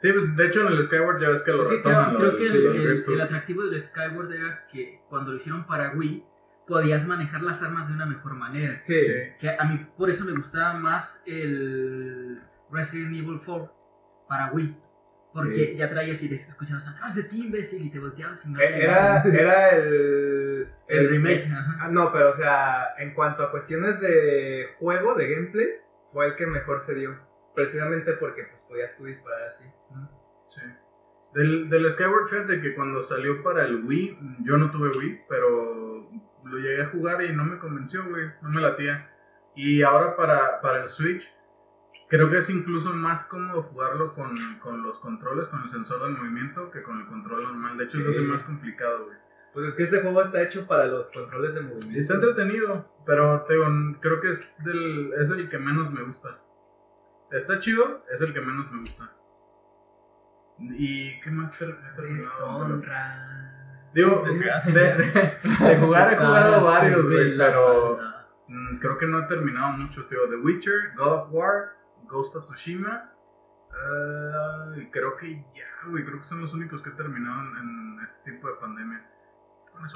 Speaker 2: Sí, pues de hecho en el Skyward ya ves que lo
Speaker 1: que
Speaker 2: retoman.
Speaker 1: creo,
Speaker 2: lo
Speaker 1: creo que el, el- el atractivo del Skyward era que cuando lo hicieron para Wii, podías manejar las armas de una mejor manera.
Speaker 3: Sí.
Speaker 1: Que a mí por eso me gustaba más el Resident Evil 4 para Wii. Porque
Speaker 3: Sí.
Speaker 1: ya traías y des- escuchabas atrás de ti, imbécil, y te volteabas y no
Speaker 3: Eh, Era, era el,
Speaker 1: el remake. ajá.
Speaker 3: Ah, no, pero o sea, en cuanto a cuestiones de juego, de gameplay, fue el que mejor se dio. Precisamente porque pues, podías tú disparar así.
Speaker 2: Sí. Del, del Skyward, fíjate que cuando salió para el Wii, yo no tuve Wii, pero lo llegué a jugar y no me convenció, güey, no me latía. Y ahora para, para el Switch, creo que es incluso más cómodo jugarlo con, con los controles, con el sensor de movimiento, que con el control normal. De hecho, se hace
Speaker 3: Sí.
Speaker 2: más complicado, güey.
Speaker 3: Pues es que este juego está hecho para los controles de movimiento.
Speaker 2: está entretenido, pero te digo, creo que es, del, es el que menos me gusta. Está chido, es el que menos me gusta. ¿Y qué más?
Speaker 3: Deshonra.
Speaker 2: Digo, de,
Speaker 4: Desgaste.
Speaker 2: de- de jugar he jugado
Speaker 1: Cara
Speaker 2: varios, güey, pero mm, creo que no he terminado muchos, tío. The Witcher, God of War, Ghost of Tsushima. ah, y creo que ya, güey, creo que son los únicos que he terminado en, en este tipo de pandemia.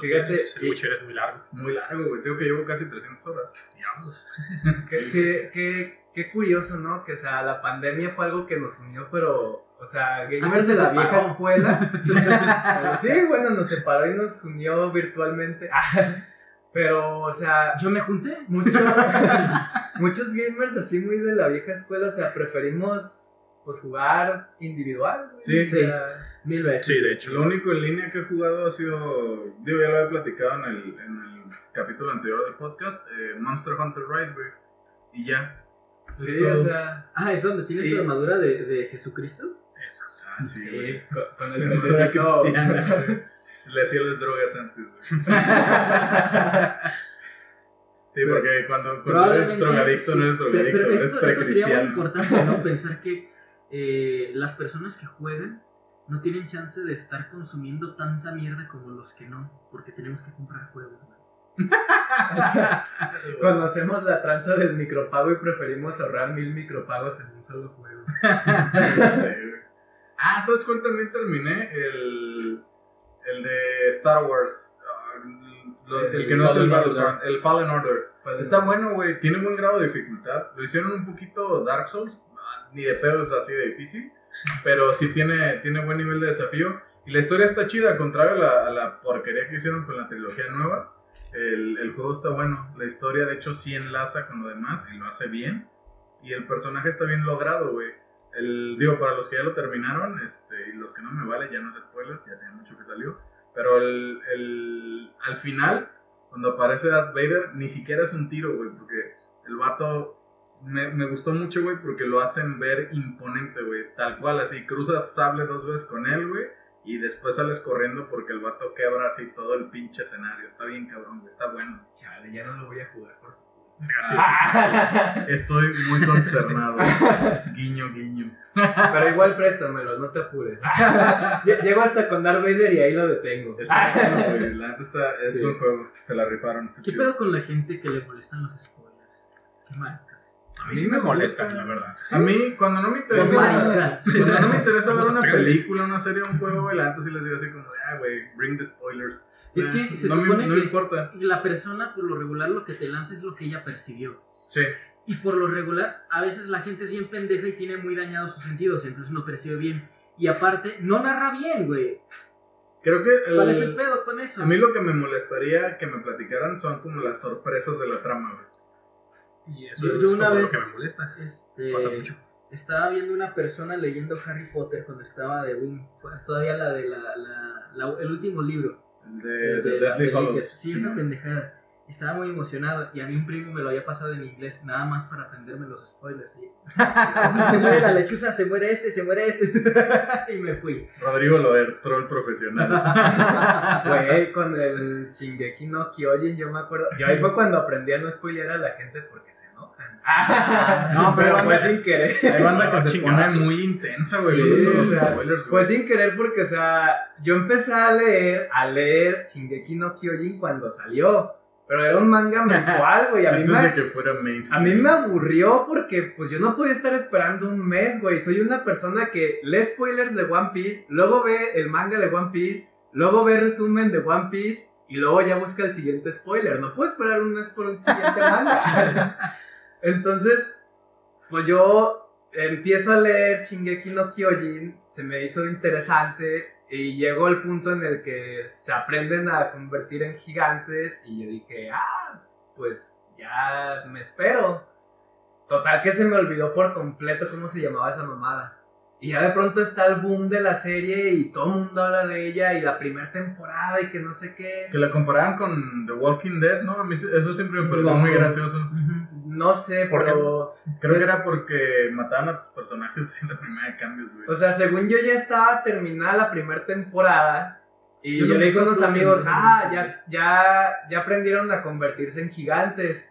Speaker 3: Fíjate,
Speaker 4: el Witcher es muy largo.
Speaker 2: Muy largo, güey, tengo que llevo casi 300 horas.
Speaker 4: Diablos.
Speaker 3: Qué, qué- qué- qué curioso, ¿no? Que, o sea, la pandemia fue algo que nos unió, pero, o sea, gamers de la vieja
Speaker 1: separó.
Speaker 3: escuela. Pero sí, bueno, nos separó y nos unió virtualmente. Pero, o sea,
Speaker 1: Yo me junté.
Speaker 3: mucho- muchos gamers así muy de la vieja escuela, o sea, preferimos pues jugar individual. güey.
Speaker 2: Sí,
Speaker 3: O sea,
Speaker 1: Mil veces.
Speaker 4: Sí, de hecho.
Speaker 2: Lo único en línea que he jugado ha sido, digo, ya lo había platicado en el, en el capítulo anterior del podcast, eh, Monster Hunter Rise, güey. Y ya.
Speaker 3: Sí, o sea,
Speaker 1: Ah, ¿es donde tienes
Speaker 3: Sí.
Speaker 1: tu armadura de, de Jesucristo?
Speaker 4: Eso.
Speaker 2: Ah, sí, güey.
Speaker 3: sí, con, con el pececito.
Speaker 2: Le hacía las drogas antes, güey. Sí, porque cuando, cuando eres drogadicto
Speaker 1: sí.
Speaker 2: no eres drogadicto,
Speaker 1: pero
Speaker 2: eres
Speaker 1: esto, esto sería muy
Speaker 2: precristiano.
Speaker 1: importante, ¿no? Pensar que eh, las personas que juegan no tienen chance de estar consumiendo tanta mierda como los que no, porque tenemos que comprar juegos, güey.
Speaker 3: Conocemos la tranza del micropago y preferimos ahorrar mil micropagos en un solo juego.
Speaker 2: Güey. Ah, ¿sabes cuál también terminé? El, el de Star Wars. Ah, lo- el,
Speaker 3: El
Speaker 2: que no es el
Speaker 5: Fallen
Speaker 2: Battlefront, el Fallen Order. Está bueno, güey. Tiene buen grado de dificultad. Lo hicieron un poquito Dark Souls. ah, Ni de pedo es así de difícil. Pero sí tiene, tiene buen nivel de desafío. Y la historia está chida, contrario a la, a la porquería que hicieron con la trilogía nueva. El, el juego está bueno. La historia, de hecho, sí enlaza con lo demás y lo hace bien. Y el personaje está bien logrado, güey. El, digo, para los que ya lo terminaron, este, y los que no me vale, ya no es spoiler, ya tiene mucho que salió. Pero el, el, al final, cuando aparece Darth Vader, ni siquiera es un tiro, güey, porque el vato me, me gustó mucho, güey, porque lo hacen ver imponente, güey. Tal cual, así, cruzas sable dos veces con él, güey, y después sales corriendo porque el vato quebra así todo el pinche escenario. Está bien cabrón, está bueno.
Speaker 3: Chale, ya no lo voy a jugar por
Speaker 2: Estoy muy consternado. guiño, guiño.
Speaker 3: Pero igual préstamelo, no te apures. Lle- Llego hasta con Darth Vader y ahí lo detengo.
Speaker 2: Está bueno, güey. La neta está, es
Speaker 3: Sí.
Speaker 2: buen juego. Se la rifaron. Está
Speaker 1: ¿Qué
Speaker 2: chido.
Speaker 1: pedo con la gente que le molestan los spoilers? Qué maricas.
Speaker 4: A mí sí me molestan, la verdad.
Speaker 2: A mí, cuando no me interesa,
Speaker 1: maricas.
Speaker 2: cuando no me interesa ver
Speaker 4: Los
Speaker 2: una película, una serie, un juego, güey, la neta sí les digo así como, ah, güey, bring the spoilers.
Speaker 1: Es que se
Speaker 2: no me-
Speaker 1: supone
Speaker 2: no
Speaker 1: que-
Speaker 2: importa.
Speaker 1: La persona, por lo regular, lo que te lanza es lo que ella percibió.
Speaker 2: Sí.
Speaker 1: Y por lo regular, a veces la gente es bien pendeja y tiene muy dañados sus sentidos, entonces no percibe bien. Y aparte, no narra bien, güey.
Speaker 2: Creo que el-
Speaker 1: ¿Cuál es el pedo con eso?
Speaker 2: a mí lo que me molestaría que me platicaran son como las sorpresas de la trama, güey.
Speaker 4: Y eso
Speaker 1: Yo-
Speaker 4: es
Speaker 1: una
Speaker 4: como
Speaker 1: vez-
Speaker 4: lo que me molesta.
Speaker 1: Este,
Speaker 4: Pasa mucho.
Speaker 1: Estaba viendo una persona leyendo Harry Potter cuando estaba de un, todavía la de la, la- la- el último libro.
Speaker 2: El de, de
Speaker 1: de
Speaker 2: Hallows.
Speaker 1: reliquias. Sí, esa pendejada. Estaba muy emocionado y a mí un primo me lo había pasado en inglés, nada más para aprenderme los spoilers. ¿sí? se muere la lechuza, se muere este, se muere este. y me fui.
Speaker 2: Rodrigo Loer, troll profesional.
Speaker 3: Güey, con el Shingeki no Kyojin, yo me acuerdo. Yo ahí fue cuando aprendí a no spoilear a la gente porque se enojan.
Speaker 2: No, pero
Speaker 3: pero fue sin querer.
Speaker 2: Hay banda que se
Speaker 4: chingazos.
Speaker 2: pone muy intensa, güey.
Speaker 3: Sí,
Speaker 2: con eso de los
Speaker 3: o sea,
Speaker 2: spoilers,
Speaker 3: Fue sin querer porque, o sea, yo empecé a leer, a leer Shingeki no Kyojin cuando salió. Pero era un manga mensual, güey. A mí
Speaker 2: Antes
Speaker 3: me,
Speaker 2: de que fuera mainstream.
Speaker 3: A mí me aburrió porque pues yo no podía estar esperando un mes, güey. Soy una persona que lee spoilers de One Piece, luego ve el manga de One Piece, luego ve resumen de One Piece y luego ya busca el siguiente spoiler. No puedo esperar un mes por un siguiente manga. Entonces, pues yo empiezo a leer Shingeki no Kyojin, se me hizo interesante y llegó el punto en el que se aprenden a convertir en gigantes y yo dije, ah, pues ya me espero. Total que se me olvidó por completo cómo se llamaba esa mamada. Y ya de pronto está el boom de la serie y todo el mundo habla de ella y la primera temporada y que no sé qué.
Speaker 2: Que la comparaban con The Walking Dead, ¿no? A mí eso siempre me pareció muy gracioso.
Speaker 3: No sé,
Speaker 4: ¿Por qué?
Speaker 3: pero...
Speaker 2: Creo que era porque mataban a tus personajes en la primera de cambios, güey.
Speaker 3: O sea, según yo ya estaba terminada la primera temporada. Y
Speaker 2: Yo
Speaker 3: le dije a unos amigos, ah, ya, ya, ya aprendieron a convertirse en gigantes.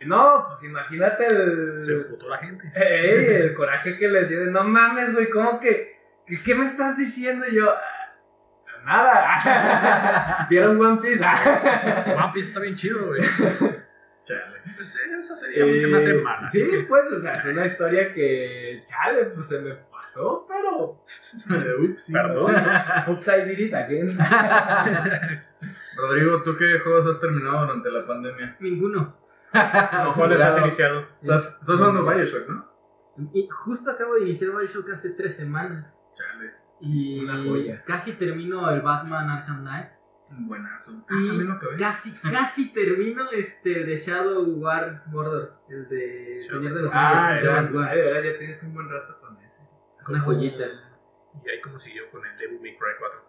Speaker 3: Y no, pues imagínate el,
Speaker 4: Se emputó la gente.
Speaker 3: ey, el coraje que les dio de, no mames, güey, ¿cómo que, que- qué me estás diciendo? Y yo, "Ah, nada. ¿Vieron One Piece?
Speaker 4: One Piece está bien chido, güey.
Speaker 2: Chale.
Speaker 4: Pues esa serie a mí se me hace mala.
Speaker 3: Sí,
Speaker 4: que-
Speaker 3: pues, o sea, es una historia que, chale, pues se me pasó, pero
Speaker 2: Ups.
Speaker 4: Perdón.
Speaker 3: upside did it again.
Speaker 2: Rodrigo, ¿tú qué juegos has terminado durante la pandemia?
Speaker 1: Ninguno.
Speaker 5: ¿Cuáles has iniciado?
Speaker 2: Estás, estás jugando Bioshock, ¿no?
Speaker 1: Y justo acabo de iniciar Bioshock hace tres semanas.
Speaker 2: Chale.
Speaker 1: Y
Speaker 3: Una joya.
Speaker 1: casi termino el Batman Arkham Knight.
Speaker 2: Buenazo. Ah,
Speaker 1: Y
Speaker 2: lo acabé.
Speaker 1: casi, casi termino este de Shadow War Mordor, el de
Speaker 4: Shadow-
Speaker 1: Señor de los
Speaker 2: Ah,
Speaker 3: de verdad, ya tienes un buen rato con ese.
Speaker 1: Es una joyita.
Speaker 4: Y ahí como siguió con el Devil May Cry 4.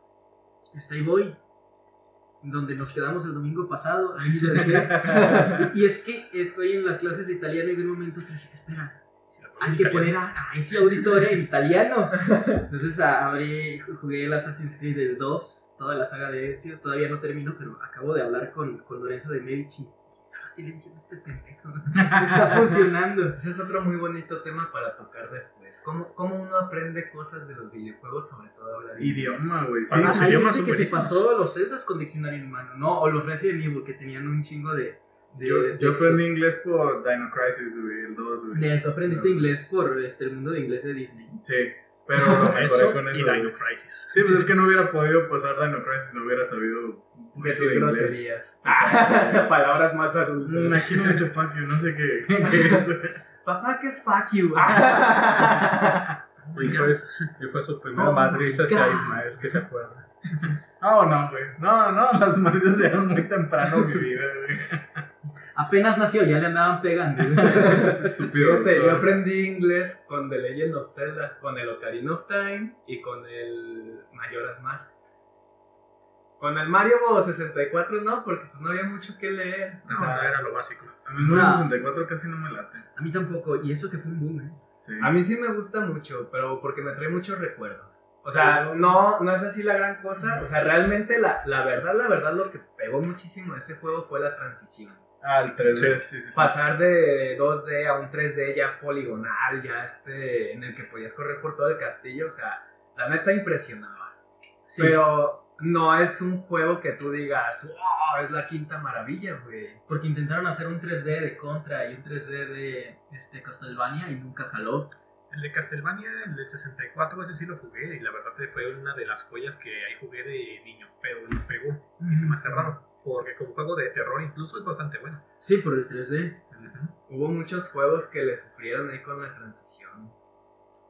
Speaker 1: Está ahí voy. Donde nos quedamos el domingo pasado. Ahí lo dejé. y, es que estoy en las clases de italiano y de un momento te dije, espera, hay que
Speaker 4: italiano.
Speaker 1: poner a, a ese auditorio en italiano. Entonces abrí, jugué el Assassin's Creed del 2, toda la saga de Ezio. Todavía no termino, pero acabo de hablar con, con Lorenzo de Medici. Ah, sí le entiendo a este pendejo. Está funcionando.
Speaker 3: Ese es otro muy bonito tema para tocar después. ¿Cómo, cómo uno aprende cosas de los videojuegos, sobre todo hablar?
Speaker 2: Idioma, güey. Sí,
Speaker 4: Ah,
Speaker 1: hay gente que se pasó los celdas con diccionario en mano, ¿no? O los Resident Evil que tenían un chingo de. de
Speaker 2: Yo,
Speaker 1: de
Speaker 2: yo aprendí inglés por Dino Crisis, güey, el 2, güey.
Speaker 1: Tú aprendiste inglés por este, el mundo de inglés de Disney.
Speaker 2: Sí, pero
Speaker 4: Eso
Speaker 2: con
Speaker 4: y
Speaker 2: eso.
Speaker 4: Dino
Speaker 2: güey.
Speaker 4: Crisis.
Speaker 2: Sí, pues es que no hubiera podido pasar Dino Crisis, no hubiera sabido un
Speaker 3: Decir
Speaker 2: de inglés.
Speaker 3: groserías.
Speaker 2: Exacto.
Speaker 3: Palabras más adultas.
Speaker 2: Mm, Aquí no dice fuck you, no sé qué, qué es.
Speaker 3: Papá, ¿qué es fuck you?
Speaker 5: Y fue, y fue su primer
Speaker 1: Oh
Speaker 5: Madrid
Speaker 1: my
Speaker 5: hacia. Ismael, que se acuerda.
Speaker 2: No, no, güey. No, no, las maridas llegaron muy temprano en mi vida, güey.
Speaker 1: Apenas nació, ya le andaban pegando.
Speaker 2: Estúpido.
Speaker 3: Fíjate, yo aprendí inglés con The Legend of Zelda, con el Ocarina of Time y con el Majora's Mask. Con el Mario 64 no, porque pues no había mucho que leer. O
Speaker 4: No,
Speaker 3: sea,
Speaker 4: no era lo básico.
Speaker 2: A mí el Mario 64 casi no me late.
Speaker 1: A mí tampoco, y eso que fue un boom, ¿eh?
Speaker 2: Sí.
Speaker 3: A mí sí me gusta mucho, pero porque me trae muchos recuerdos. O sea, no, no es así la gran cosa. O sea, realmente la, la verdad, la verdad, lo que pegó muchísimo a ese juego fue la transición.
Speaker 2: Ah, el 3D, sí, sí, sí.
Speaker 3: Pasar de 2D a un 3D ya poligonal, ya este, en el que podías correr por todo el castillo, o sea, la neta impresionaba.
Speaker 1: Sí.
Speaker 3: Pero no es un juego que tú digas, wow, es la quinta maravilla, güey.
Speaker 1: Porque intentaron hacer un 3D de Contra y un 3D de este, Castlevania y nunca jaló.
Speaker 4: El de Castlevania, el de 64, ese sí lo jugué y la verdad fue una de las joyas que ahí jugué de niño, pero no pegó y se me hace raro, porque como juego de terror incluso es bastante bueno.
Speaker 1: Sí, por el 3D.
Speaker 3: Hubo muchos juegos que le sufrieron ahí con la transición.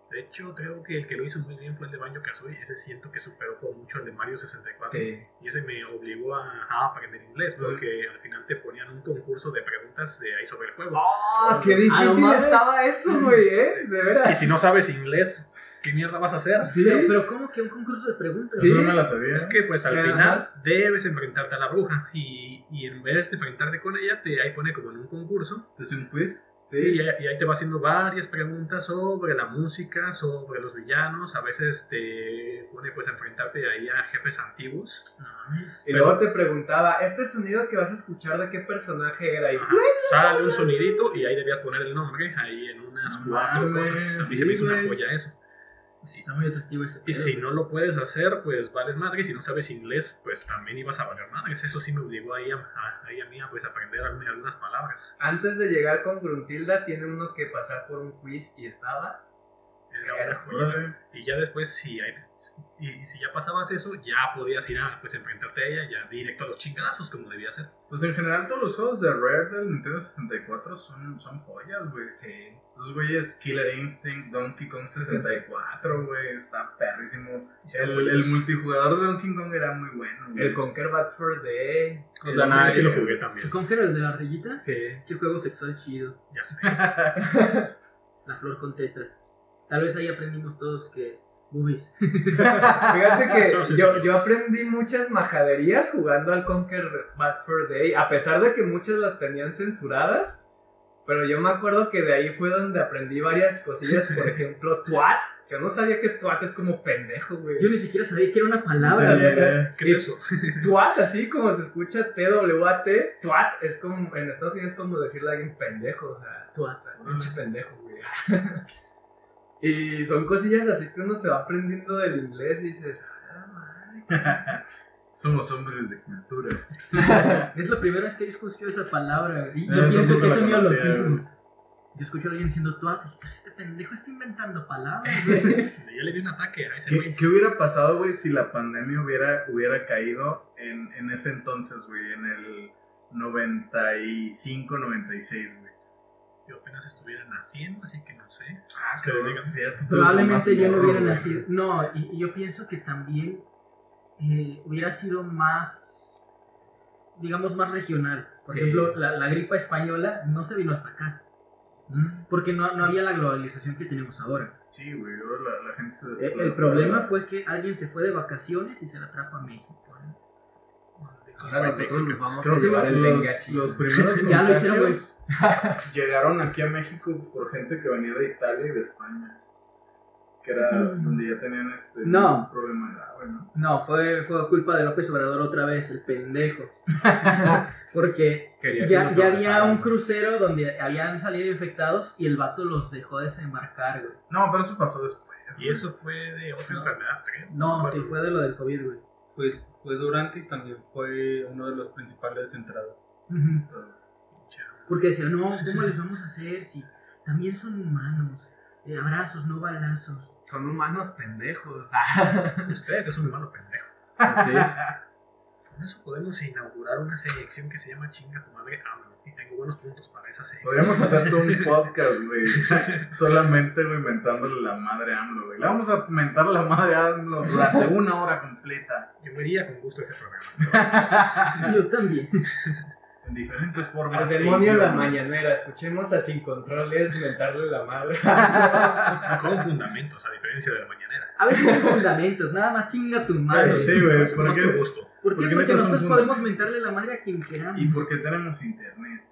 Speaker 4: De hecho, creo que el que lo hizo muy bien fue el de Banjo Kazooie, ese siento que superó por mucho el de Mario 64.
Speaker 3: Sí.
Speaker 4: Y ese me obligó a, a aprender inglés, porque al final te ponían un concurso de preguntas de ahí sobre el juego.
Speaker 3: ¡Oh, qué
Speaker 1: Ah,
Speaker 3: difícil
Speaker 1: no mames.
Speaker 3: estaba eso, güey, eh! De veras.
Speaker 4: Y si no sabes inglés, ¿qué mierda vas a hacer?
Speaker 3: Sí.
Speaker 1: Pero, pero ¿cómo que un concurso de preguntas?
Speaker 3: Sí.
Speaker 2: No me la sabía.
Speaker 4: Es que pues al
Speaker 3: Ajá.
Speaker 4: final debes enfrentarte a la bruja y, y en vez de enfrentarte con ella, te ahí pone como en un concurso
Speaker 2: ¿Es un quiz?
Speaker 4: y,
Speaker 3: Sí.
Speaker 4: y ahí te va haciendo varias preguntas sobre la música, sobre los villanos, a veces te pone pues a enfrentarte ahí a jefes antiguos.
Speaker 3: Y
Speaker 4: Pero-
Speaker 3: luego te preguntaba, ¿este sonido que vas a escuchar de qué personaje era? Y
Speaker 4: Ajá. Sale un sonidito y ahí debías poner el nombre ahí en unas cuatro cosas. A mí
Speaker 2: sí,
Speaker 4: se me hizo una joya eso.
Speaker 1: Sí, está muy atractivo ese
Speaker 4: Y si no lo puedes hacer, pues vales madre. Si no sabes inglés, pues también ibas a valer madres. Eso sí me obligó ahí a, a, a mí a pues, aprender alguna- algunas palabras.
Speaker 3: antes de llegar con Gruntilda, tiene uno que pasar por un quiz y estaba.
Speaker 4: Era una joyita.
Speaker 2: Órale.
Speaker 4: Y ya después, si, hay- y, y si ya pasabas eso, ya podías ir a pues, enfrentarte a ella, ya directo a los chingadazos, como debía ser.
Speaker 2: Pues en general todos los juegos de Rare del Nintendo 64 son, son joyas, güey.
Speaker 3: Sí.
Speaker 2: Esos güeyes, Killer Instinct, Donkey Kong 64, güey, está perrísimo. El, el multijugador de Donkey Kong era muy bueno, güey.
Speaker 3: El Conquer Bad for Day.
Speaker 4: Con
Speaker 2: Ese
Speaker 4: Danai sí lo
Speaker 2: sí.
Speaker 4: jugué también.
Speaker 1: ¿Con qué era el de la ardillita?
Speaker 3: Sí.
Speaker 1: Qué juego sexual chido.
Speaker 4: Ya sé.
Speaker 1: La flor con tetas. Tal vez ahí aprendimos todos que. Boobies.
Speaker 3: Fíjate que yo, yo aprendí muchas majaderías jugando al Conquer Bad for Day, a pesar de que muchas las tenían censuradas. Pero yo me acuerdo que de ahí fue donde aprendí varias cosillas, por ejemplo, twat. Yo no sabía que twat es como pendejo, güey.
Speaker 1: Yo ni siquiera sabía que era una palabra.
Speaker 2: Ya, ya, ya.
Speaker 4: ¿Qué es eso?
Speaker 3: Twat, así como se escucha T-W-A-T, twat es como, en Estados Unidos es como decirle a alguien pendejo, o sea,
Speaker 1: Twat.
Speaker 3: pinche pendejo, güey. Y son cosillas así que uno se va aprendiendo del inglés y dices, ah.
Speaker 2: Somos hombres de cultura.
Speaker 1: Es la primera vez que yo escucho esa palabra. Y yo pienso que es un neologismo. Yo escucho a alguien diciendo dije, "Ah, este pendejo está inventando palabras, güey.
Speaker 4: Yo le di un ataque a ese
Speaker 2: ¿Qué,
Speaker 4: güey.
Speaker 2: qué hubiera pasado, güey, si la pandemia hubiera, hubiera caído en, en ese entonces, güey? En el 95, 96, güey.
Speaker 4: Yo apenas estuviera naciendo, así que no sé.
Speaker 2: Ah,
Speaker 1: Probablemente yo no hubiera nacido. No, y, y yo pienso que también eh, hubiera sido más digamos, más regional. Por
Speaker 3: Sí.
Speaker 1: ejemplo, la, la gripa española no se vino hasta acá. Porque no, no había la globalización que tenemos ahora.
Speaker 2: Sí, güey, ahora la, la gente se
Speaker 1: Eh,
Speaker 2: desplaza.
Speaker 1: El problema fue que alguien se fue de vacaciones y se la trajo a México.
Speaker 3: Ahora nosotros nos vamos a llevar el
Speaker 2: los, los primeros
Speaker 1: Ya lo hicieron,
Speaker 2: llegaron aquí a México por gente que venía de Italia y de España. Que era
Speaker 1: Mm.
Speaker 2: donde ya tenían este
Speaker 1: No.
Speaker 2: un problema grave, ¿no?
Speaker 1: No, fue, fue culpa de López Obrador otra vez, el pendejo. Porque
Speaker 3: Quería
Speaker 1: ya, ya había un crucero donde habían salido infectados y el vato los dejó desembarcar, güey.
Speaker 2: No, pero eso pasó después.
Speaker 4: Y
Speaker 2: güey.
Speaker 4: eso fue de otra
Speaker 1: No.
Speaker 4: enfermedad, creo.
Speaker 1: No,
Speaker 4: Bueno,
Speaker 1: sí, fue de lo del COVID, güey.
Speaker 5: Fue, fue durante y también fue uno de los principales entradas.
Speaker 1: Porque decían, no, ¿cómo les vamos a hacer si también son humanos? Eh, abrazos, no balazos.
Speaker 3: Son humanos pendejos.
Speaker 4: Usted es un humano pendejo.
Speaker 3: sí.
Speaker 4: Con eso podemos inaugurar una sección que se llama Chinga tu madre AMLO. Y tengo buenos puntos para esa sección.
Speaker 2: Podríamos hacer todo un podcast, güey. Solamente, güey, mentándole la madre a AMLO, güey. Le vamos a mentar la madre a AMLO durante una hora completa.
Speaker 4: Yo vería con gusto ese programa.
Speaker 1: Yo también.
Speaker 2: En diferentes formas.
Speaker 3: Al
Speaker 2: e
Speaker 3: demonio en la mañanera. Escuchemos a Sin Controles mentarle la madre.
Speaker 4: Con fundamentos, a diferencia de la mañanera.
Speaker 1: A veces hay fundamentos, nada más chinga tu madre.
Speaker 2: sí, güey,
Speaker 4: Es por gusto.
Speaker 1: ¿Por qué?
Speaker 2: porque
Speaker 1: Porque
Speaker 2: metas un
Speaker 1: nosotros podemos mentarle la madre a quien queramos.
Speaker 2: Y porque tenemos internet.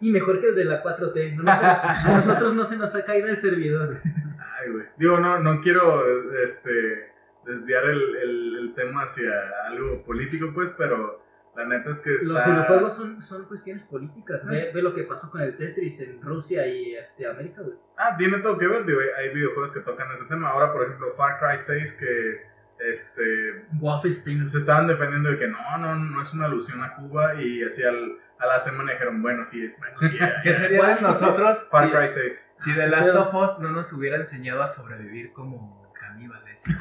Speaker 1: Y mejor que el de la 4T. No nos- a nosotros no se nos ha caído el servidor.
Speaker 2: Ay, güey. Digo, no, no quiero este, desviar el, el, el tema hacia algo político, pues, pero la neta es que está...
Speaker 1: Los videojuegos son, son cuestiones políticas. Ve, ve lo que pasó con el Tetris en Rusia y este, América, güey.
Speaker 2: Ah, tiene todo que ver, digo, hay videojuegos que tocan ese tema. Ahora, por ejemplo, Far Cry 6 que este,
Speaker 1: Wolfenstein.
Speaker 2: se estaban defendiendo de que no, no, no es una alusión a Cuba y así al, a la semana dijeron, bueno, sí es.
Speaker 4: Bueno, sí,
Speaker 3: ¿Qué
Speaker 4: ya-
Speaker 3: sería de nosotros
Speaker 2: Far
Speaker 3: si,
Speaker 2: Cry 6.
Speaker 3: si The Last of Us no nos hubiera enseñado a sobrevivir como caníbales?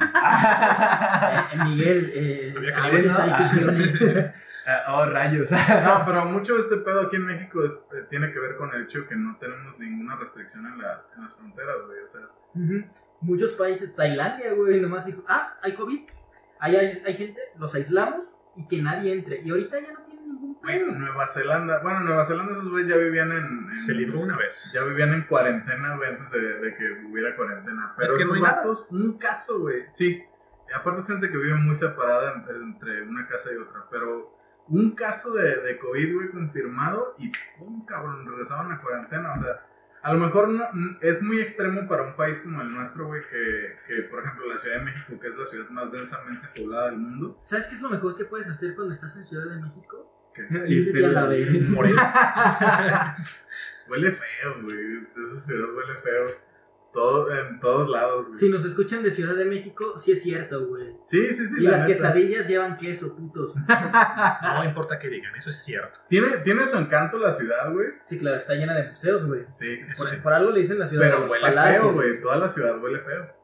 Speaker 1: Eh, Miguel, eh, a
Speaker 4: que
Speaker 1: veces hay visiones.
Speaker 3: Ah, oh, rayos.
Speaker 2: No, pero mucho de este pedo aquí en México es- eh, tiene que ver con el hecho que no tenemos ninguna restricción en las, en las fronteras, güey. O sea.
Speaker 1: Muchos países, Tailandia, güey, nomás dijo, ah, hay COVID, ahí hay, hay gente, los aislamos y que nadie entre. Y ahorita ya no ningún pedo.
Speaker 2: Nueva Zelanda, bueno, Nueva Zelanda esos güeyes ya vivían en, en-
Speaker 4: Se libró una vez.
Speaker 2: ya vivían en cuarentena, güey, antes de, de que hubiera cuarentena. Pero
Speaker 4: Es que
Speaker 2: esos
Speaker 4: no nada.
Speaker 2: un caso, güey, sí. Y aparte es gente que vive muy separada en- entre una casa y otra, pero un caso de, de COVID, güey, confirmado y pum, cabrón, regresaban a cuarentena, o sea... A lo mejor no, es muy extremo para un país como el nuestro, güey, que, que, por ejemplo, la Ciudad de México, que es la ciudad más densamente poblada del mundo.
Speaker 1: ¿Sabes qué es lo mejor que puedes hacer cuando estás en Ciudad de México? Irte a la B.
Speaker 2: Huele feo, güey. Esa ciudad huele feo. Todo, en todos lados, güey.
Speaker 1: Si nos escuchan de Ciudad de México, sí es cierto, güey.
Speaker 2: Sí, sí, sí.
Speaker 1: y
Speaker 2: la
Speaker 1: las
Speaker 2: neta.
Speaker 1: quesadillas llevan queso, putos.
Speaker 4: No importa que digan, eso es cierto.
Speaker 2: Tiene, tiene su encanto la ciudad, güey.
Speaker 1: Sí, claro, está llena de museos, güey.
Speaker 2: Sí,
Speaker 1: Por,
Speaker 4: sí.
Speaker 1: por algo le dicen la ciudad de
Speaker 2: pero
Speaker 1: los
Speaker 2: huele
Speaker 1: palacios.
Speaker 2: feo, güey. Toda la ciudad huele feo.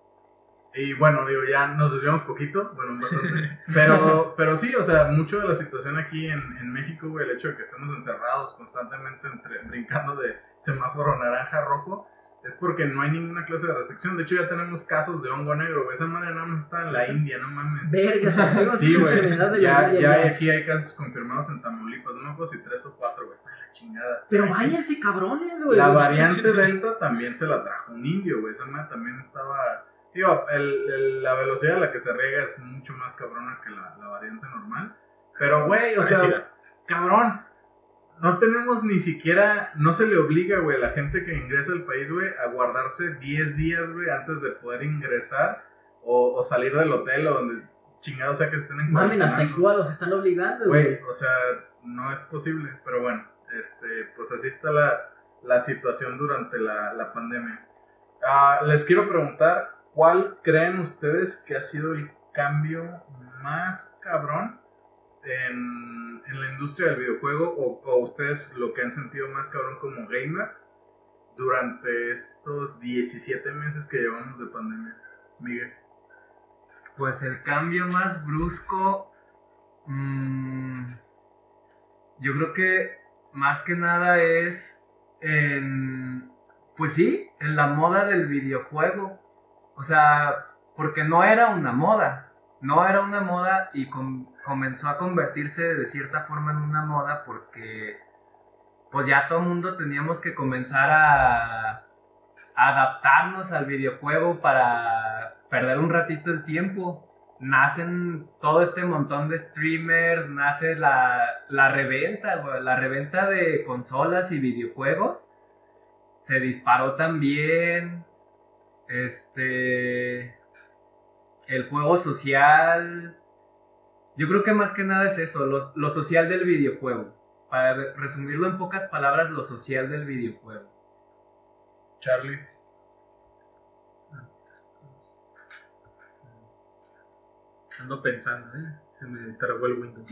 Speaker 2: Y bueno, digo, ya nos desviamos poquito, bueno, bastante. Pero, pero sí, o sea, mucho de la situación aquí en, en México, güey, el hecho de que estemos encerrados constantemente entre, brincando de semáforo naranja a rojo, es porque no hay ninguna clase de restricción. De hecho, ya tenemos casos de hongo negro, güey. Esa madre nada más está en la India, no mames.
Speaker 1: Verga,
Speaker 2: Sí, güey. Ya, ya hay, aquí hay casos confirmados en Tamaulipas. No acuerdo si tres o cuatro, güey. Está de la chingada.
Speaker 1: Pero váyanse cabrones, güey.
Speaker 2: La variante Delta también se la trajo un indio, güey. Esa madre también estaba. Digo, el- el- la velocidad a la que se riega es mucho más cabrona que la, la variante normal. Pero, güey, o sea, cabrón. No tenemos ni siquiera. No se le obliga, güey, a la gente que ingresa al país, güey, a guardarse 10 días, güey, antes de poder ingresar o, o salir del hotel o donde chingados sea que estén en
Speaker 1: Mamen, hasta en. Cuba los están obligando,
Speaker 2: Güey,
Speaker 1: güey.
Speaker 2: o sea, no es posible, pero bueno, este, pues así está la, la situación durante la, la pandemia. Ah, les quiero preguntar, ¿cuál creen ustedes que ha sido el cambio más cabrón en, la industria del videojuego o, o ustedes lo que han sentido más cabrón como gamer durante estos 17 meses que llevamos de pandemia? Miguel.
Speaker 3: Pues el cambio más brusco. mm, yo creo que más que nada es en. Pues sí, en la moda del videojuego. O sea, porque no era una moda. no era una moda y com- comenzó a convertirse de cierta forma en una moda porque pues ya todo el mundo teníamos que comenzar a adaptarnos al videojuego para perder un ratito el tiempo. Nacen todo este montón de streamers, nace la, la reventa, la reventa de consolas y videojuegos. Se disparó también. Este. El juego social. Yo creo que más que nada es eso, lo, lo social del videojuego. Para re- resumirlo en pocas palabras, lo social del videojuego.
Speaker 2: Charlie.
Speaker 5: Ando pensando, ¿eh? Se me trabó el Windows.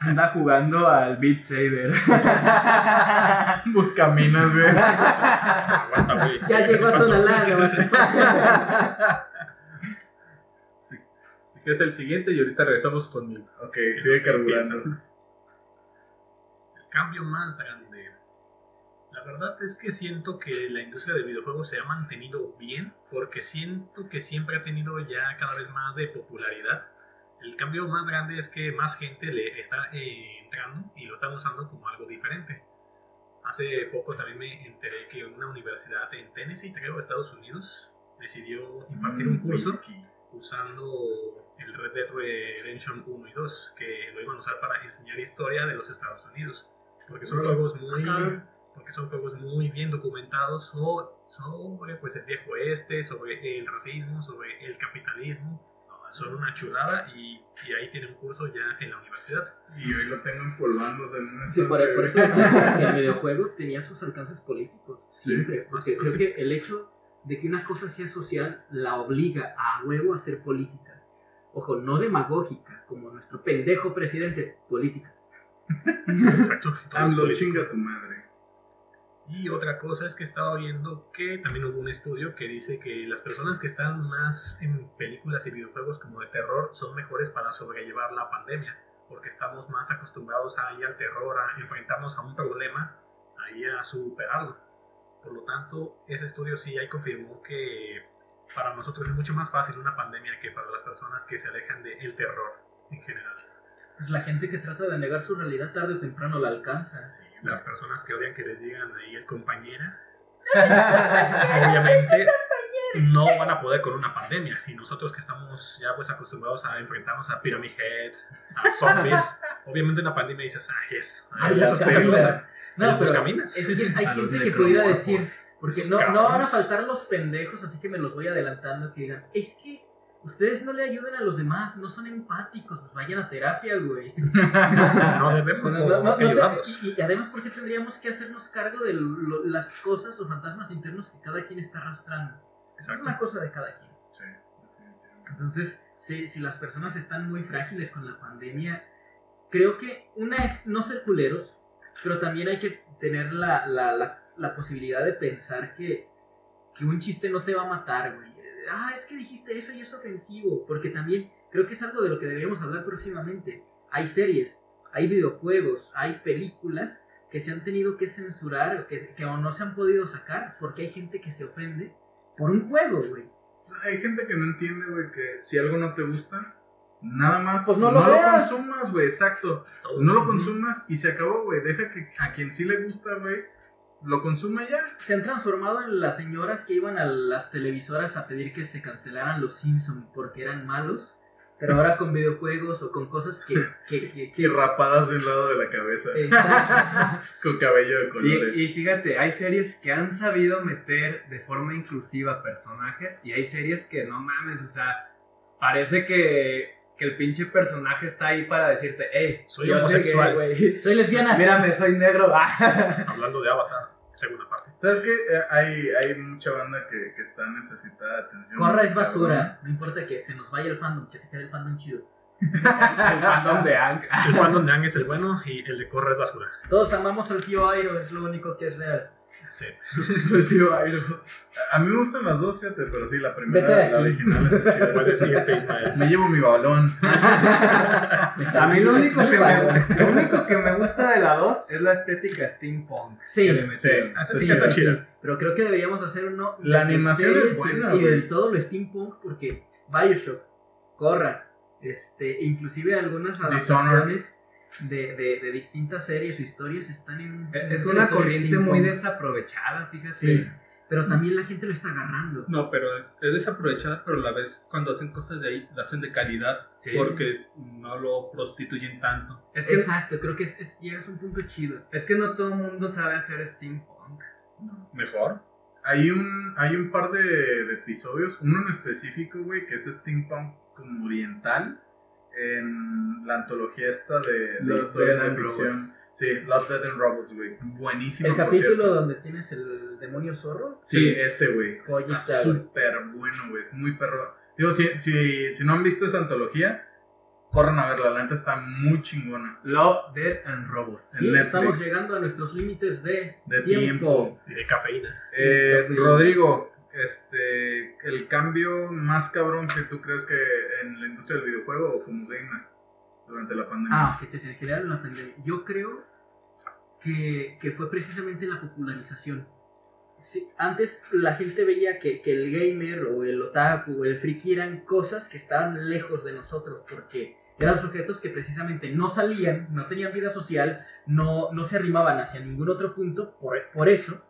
Speaker 3: Anda jugando al Beat Saber.
Speaker 2: Buscaminas, güey.
Speaker 4: Aguanta, güey.
Speaker 1: Ya llegó a. Tonalá.
Speaker 5: Sí. Que es el siguiente y ahorita regresamos conmigo.
Speaker 2: ok, sigue carburando.
Speaker 4: El cambio más grande. La verdad es que siento que la industria de videojuegos se ha mantenido bien porque siento que siempre ha tenido ya cada vez más de popularidad. El cambio más grande es que más gente le está eh, entrando y lo están usando como algo diferente. Hace poco también me enteré que una universidad en Tennessee, creo, Estados Unidos, decidió impartir un curso
Speaker 2: Whisky.
Speaker 4: usando el Red Dead Redemption 1 y 2, que lo iban a usar para enseñar historia de los Estados Unidos. Porque son juegos muy porque son juegos muy bien documentados so- sobre pues el viejo oeste, sobre el racismo, sobre el capitalismo. Son una chulada y, y ahí tiene un curso ya en la universidad.
Speaker 2: Y hoy lo tengo empolvándose en un
Speaker 1: Sí, por, por eso que el videojuego tenía sus alcances políticos, siempre. porque creo
Speaker 4: político.
Speaker 1: que el hecho de que una cosa sea social la obliga a huevo a ser política. Ojo, no demagógica, como nuestro pendejo presidente, política.
Speaker 4: Exacto. todo es
Speaker 2: AMLO,
Speaker 4: político.
Speaker 2: chinga tu madre.
Speaker 4: Y otra cosa es que estaba viendo que también hubo un estudio que dice que las personas que están más en películas y videojuegos como de terror son mejores para sobrellevar la pandemia, porque estamos más acostumbrados a ir al terror, a enfrentarnos a un problema, a ir a superarlo. Por lo tanto, ese estudio sí ahí confirmó que para nosotros es mucho más fácil una pandemia que para las personas que se alejan del terror en general.
Speaker 1: Pues la gente que trata de negar su realidad tarde o temprano la alcanza.
Speaker 4: Las personas que odian que les digan ahí el compañera, obviamente no van a poder con una pandemia. Y nosotros que estamos ya pues acostumbrados a enfrentarnos a Pyramid Head, a zombies, obviamente una pandemia dices, ah, es,
Speaker 1: Ay,
Speaker 4: ay,
Speaker 1: la
Speaker 4: eso es otra
Speaker 2: película.
Speaker 4: cosa.
Speaker 1: No, pero
Speaker 4: caminas.
Speaker 1: es que hay gente que pudiera decir, porque no, no van a faltar los pendejos, así que me los voy adelantando, que digan, es que ustedes no le ayudan a los demás, no son empáticos, pues vayan a terapia, güey.
Speaker 4: No debemos
Speaker 1: No, no, no, no
Speaker 4: ayudarlos.
Speaker 1: y, y además, ¿por qué tendríamos que hacernos cargo de lo- las cosas o fantasmas internos que cada quien está arrastrando? Es
Speaker 4: Exacto.
Speaker 1: una cosa de cada quien.
Speaker 2: Sí, definitivamente.
Speaker 1: Entonces, si, si las personas están muy frágiles con la pandemia, creo que una es no ser culeros, pero también hay que tener la, la, la, la posibilidad de pensar que, que un chiste no te va a matar, güey. Ah, es que dijiste eso y es ofensivo, porque también creo que es algo de lo que deberíamos hablar próximamente. Hay series, hay videojuegos, hay películas que se han tenido que censurar que, que o no se han podido sacar porque hay gente que se ofende por un juego, güey.
Speaker 2: Hay gente que no entiende, güey, que si algo no te gusta, nada más
Speaker 1: Pues no lo veas.
Speaker 2: consumas, güey, exacto. No lo consumas y se acabó, güey. Deja que a quien sí le gusta, güey, lo consuma ya.
Speaker 1: se han transformado en las señoras que iban a las televisoras a pedir que se cancelaran los Simpsons porque eran malos. Pero ahora con videojuegos o con cosas que... que, que, que-
Speaker 2: Y rapadas de un lado de la cabeza.
Speaker 1: Exacto.
Speaker 2: Con cabello de colores.
Speaker 3: Y, y fíjate, hay series que han sabido meter de forma inclusiva personajes y hay series que no mames, o sea, parece que, que el pinche personaje está ahí para decirte, hey,
Speaker 4: Soy homosexual".
Speaker 3: gay.
Speaker 1: Soy lesbiana.
Speaker 3: Mírame, soy negro.
Speaker 4: Hablando de Avatar, segunda parte.
Speaker 2: ¿Sabes qué? Eh, hay, hay mucha banda que, que está necesitada de atención.
Speaker 1: Corra es basura. No importa que se nos vaya el fandom, que se quede el fandom chido.
Speaker 3: el fandom de Ang.
Speaker 4: El fandom de Ang es el bueno y el de Corra es basura.
Speaker 1: Todos amamos al tío Airo, es lo único que es real.
Speaker 4: Sí.
Speaker 2: A mí me gustan las dos, fíjate, pero sí, la primera,
Speaker 1: Vete de
Speaker 2: la
Speaker 1: aquí.
Speaker 2: original está chida.
Speaker 4: Puedes decirte, Ismael.
Speaker 2: Me llevo mi balón.
Speaker 3: A mí lo único, que me, lo único que me gusta de la 2 es la estética steampunk.
Speaker 1: Sí,
Speaker 3: que le metieron.
Speaker 4: Esa
Speaker 1: Sí,
Speaker 4: sí está
Speaker 1: sí,
Speaker 4: chida.
Speaker 1: sí. Pero creo que deberíamos hacer uno.
Speaker 2: La animación es
Speaker 1: series
Speaker 2: buena,
Speaker 1: Y
Speaker 2: güey.
Speaker 1: del todo lo steampunk, porque Bioshock corra. Este, inclusive algunas
Speaker 2: Dishonored.
Speaker 1: adaptaciones de, de, de distintas series o historias están en... en
Speaker 3: Es una corriente muy desaprovechada, fíjate.
Speaker 1: Sí, pero también la gente lo está agarrando.
Speaker 5: No, pero es, es desaprovechada, pero a la vez cuando hacen cosas de ahí, las hacen de calidad,
Speaker 3: Sí.
Speaker 5: porque no lo prostituyen tanto.
Speaker 3: Es que,
Speaker 1: Exacto, creo que es, es- llegas a un punto chido.
Speaker 3: es que no todo el mundo sabe hacer steampunk.
Speaker 5: Mejor.
Speaker 2: Hay un, hay un par de, de episodios, uno en específico, güey, que es steampunk como oriental, en la antología esta de, de historias de ficción.
Speaker 3: Robots.
Speaker 2: Sí, Love, Dead and Robots, güey. Buenísimo.
Speaker 1: El capítulo donde tienes el demonio zorro.
Speaker 2: Sí,
Speaker 5: Sí.
Speaker 2: ese, güey. Está súper bueno, güey. Es muy perro. Digo, si, si, si no han visto esa antología, corran a verla. La neta está muy chingona.
Speaker 3: Love, Dead and Robots.
Speaker 1: Sí, estamos llegando a nuestros límites de,
Speaker 2: De
Speaker 1: tiempo.
Speaker 2: tiempo.
Speaker 4: Y de cafeína.
Speaker 2: Eh, Rodrigo, este, el cambio más cabrón que tú crees que en la industria del videojuego o como gamer durante la pandemia.
Speaker 1: Ah, que se generaron en la pandemia. Yo creo que, que fue precisamente la popularización. Antes la gente veía que, que el gamer o el otaku o el friki eran cosas que estaban lejos de nosotros porque eran sujetos que precisamente no salían, no tenían vida social, no, no se arrimaban hacia ningún otro punto por, por eso.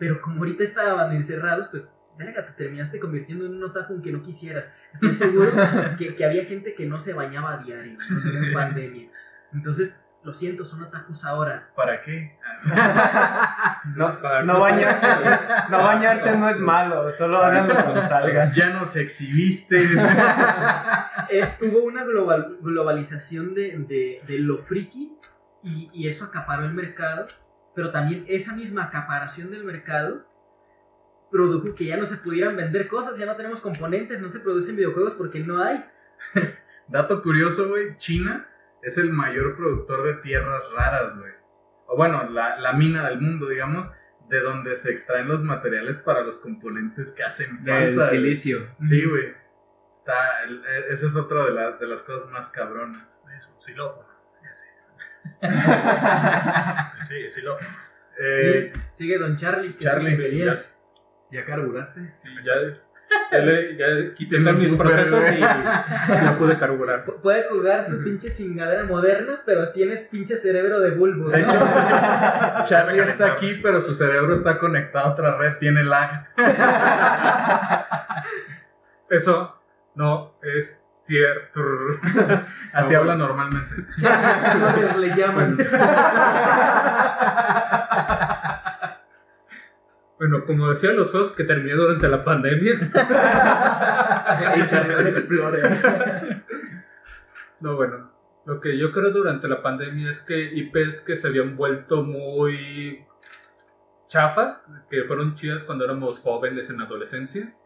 Speaker 1: Pero como ahorita estaban encerrados, pues, verga, te terminaste convirtiendo en un otaku aunque no quisieras. Estoy seguro que, que había gente que no se bañaba a diario ¿no? en pandemia. Entonces, lo siento, son otakus ahora.
Speaker 2: ¿Para qué?
Speaker 3: No, no bañarse, no bañarse no es malo, solo háganlo cuando salgan.
Speaker 2: ya nos exhibiste.
Speaker 1: Eh, hubo una global- globalización de, de- de lo friki y, y eso acaparó el mercado, pero también esa misma acaparación del mercado produjo que ya no se pudieran vender cosas, ya no tenemos componentes, no se producen videojuegos porque no hay.
Speaker 2: Dato curioso, güey. China es el mayor productor de tierras raras, güey. O bueno, la, la mina del mundo, digamos, de donde se extraen los materiales para los componentes que hacen
Speaker 3: Del
Speaker 2: falta. güey.
Speaker 3: silicio.
Speaker 2: Sí, güey. Está, el- e- esa es otra de, la- de las cosas más cabronas.
Speaker 4: Es un xilófono. Ese. Sí, el xilófono.
Speaker 2: Eh,
Speaker 1: Sigue Don Charlie. que
Speaker 2: Charlie,
Speaker 1: feliz.
Speaker 3: ¿Ya carburaste?
Speaker 5: Sí, ya, ya, le- ya quité mis procesos y ya pude carburar.
Speaker 1: Pu- Puede jugar su pinche chingadera moderna, pero tiene pinche cerebro de bulbo.
Speaker 2: de
Speaker 1: ¿no?
Speaker 2: hecho, Charlie está aquí, pero su cerebro está conectado a otra red, tiene lag.
Speaker 5: Eso no es cierto.
Speaker 2: Así
Speaker 5: No,
Speaker 2: habla normalmente.
Speaker 1: Le llaman.
Speaker 5: Bueno, como decía, los juegos que terminé durante la pandemia.
Speaker 3: Internet Explorer.
Speaker 5: No, bueno, lo que yo creo durante la pandemia es que IPs que se habían vuelto muy chafas, que fueron chidas cuando éramos jóvenes en adolescencia, ya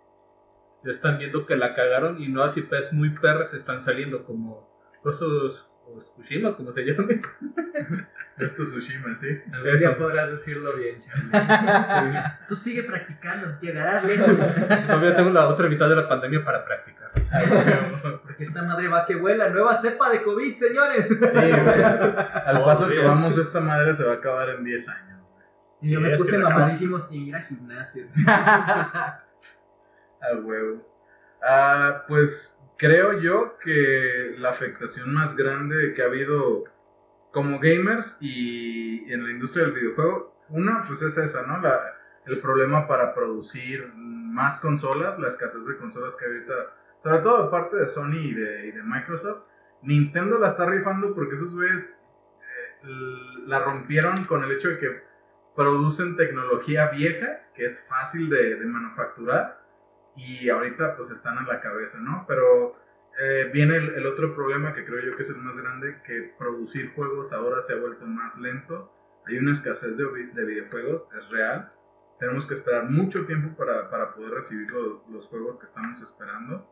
Speaker 5: están viendo que la cagaron y nuevas IPs muy perras están saliendo, como cosas o Tsushima, como se llame.
Speaker 2: Esto es Tsushima, sí.
Speaker 3: Algún
Speaker 5: Eso.
Speaker 3: día podrás decirlo bien, Charlie.
Speaker 5: Sí.
Speaker 1: Tú sigue practicando, llegarás lejos.
Speaker 5: Todavía tengo la otra mitad de la pandemia para practicar.
Speaker 1: Porque esta madre va que vuela. Nueva cepa de COVID, señores.
Speaker 2: Sí, güey. Al
Speaker 4: Oh,
Speaker 2: paso que vamos, esta madre se va a acabar en 10 años. güey.
Speaker 1: Y yo me puse mamadísimo sin ir al gimnasio.
Speaker 2: A huevo. Ah, pues creo yo que la afectación más grande que ha habido como gamers y en la industria del videojuego, una pues es esa, ¿no? La, el problema para producir más consolas, la escasez de consolas que ahorita, sobre todo de parte de Sony y de, y de Microsoft, Nintendo la está rifando porque esos güeyes eh, la rompieron con el hecho de que producen tecnología vieja, que es fácil de manufacturar, y ahorita pues están a la cabeza, ¿no? Pero eh, viene el, el otro problema que creo yo que es el más grande, que producir juegos ahora se ha vuelto más lento, hay una escasez de, de videojuegos, es real, tenemos que esperar mucho tiempo para, para poder recibir lo- los juegos que estamos esperando,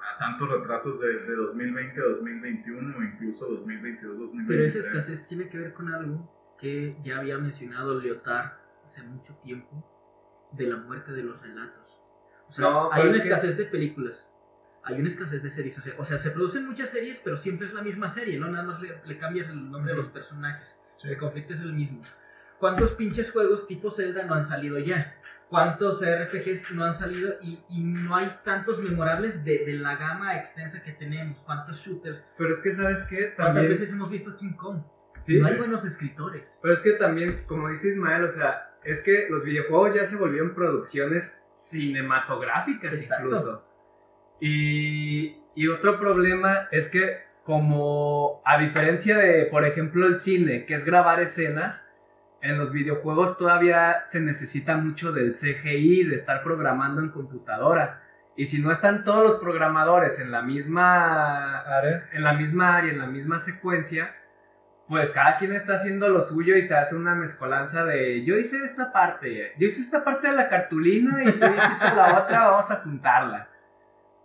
Speaker 2: a tantos retrasos de, de 2020 a 2021 o incluso 2022 2023
Speaker 1: Pero esa escasez tiene que ver con algo que ya había mencionado Lyotard hace mucho tiempo, de la muerte de los relatos. O sea,
Speaker 3: No,
Speaker 1: hay una
Speaker 3: es que-
Speaker 1: escasez de películas, hay una escasez de series. O sea, o sea, se producen muchas series, pero siempre es la misma serie, ¿no? Nada más le, le cambias el nombre a los personajes. El conflicto es el mismo. ¿Cuántos pinches juegos tipo Zelda no han salido ya? ¿Cuántos RPGs no han salido y, y no hay tantos memorables de, de la gama extensa que tenemos? ¿Cuántos shooters?
Speaker 3: Pero es que, ¿sabes qué?
Speaker 1: ¿Cuántas
Speaker 3: También...
Speaker 1: veces hemos visto King Kong?
Speaker 3: Sí,
Speaker 1: no hay
Speaker 3: sí.
Speaker 1: buenos escritores.
Speaker 3: Pero es que también, como dice Ismael, o sea, es que los videojuegos ya se volvieron producciones cinematográficas
Speaker 1: Exacto.
Speaker 3: incluso. Y, y otro problema es que como a diferencia de, por ejemplo, el cine, que es grabar escenas, en los videojuegos todavía se necesita mucho del CGI, de estar programando en computadora. Y si no están todos los programadores en la misma
Speaker 2: Are.
Speaker 3: en la misma área, en la misma secuencia, pues cada quien está haciendo lo suyo y se hace una mezcolanza de yo hice esta parte, yo hice esta parte de la cartulina y tú hiciste la otra, vamos a juntarla.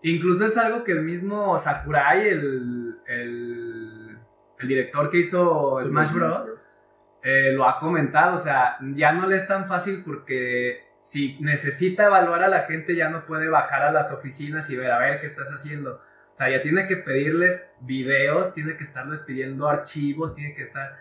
Speaker 3: Incluso es algo que el mismo Sakurai, el, el, el director que hizo Smash Bros., eh, lo ha comentado, o sea, ya no le es tan fácil porque si necesita evaluar a la gente ya no puede bajar a las oficinas y ver a ver qué estás haciendo. O sea, ya tiene que pedirles videos, tiene que estarles pidiendo archivos, tiene que estar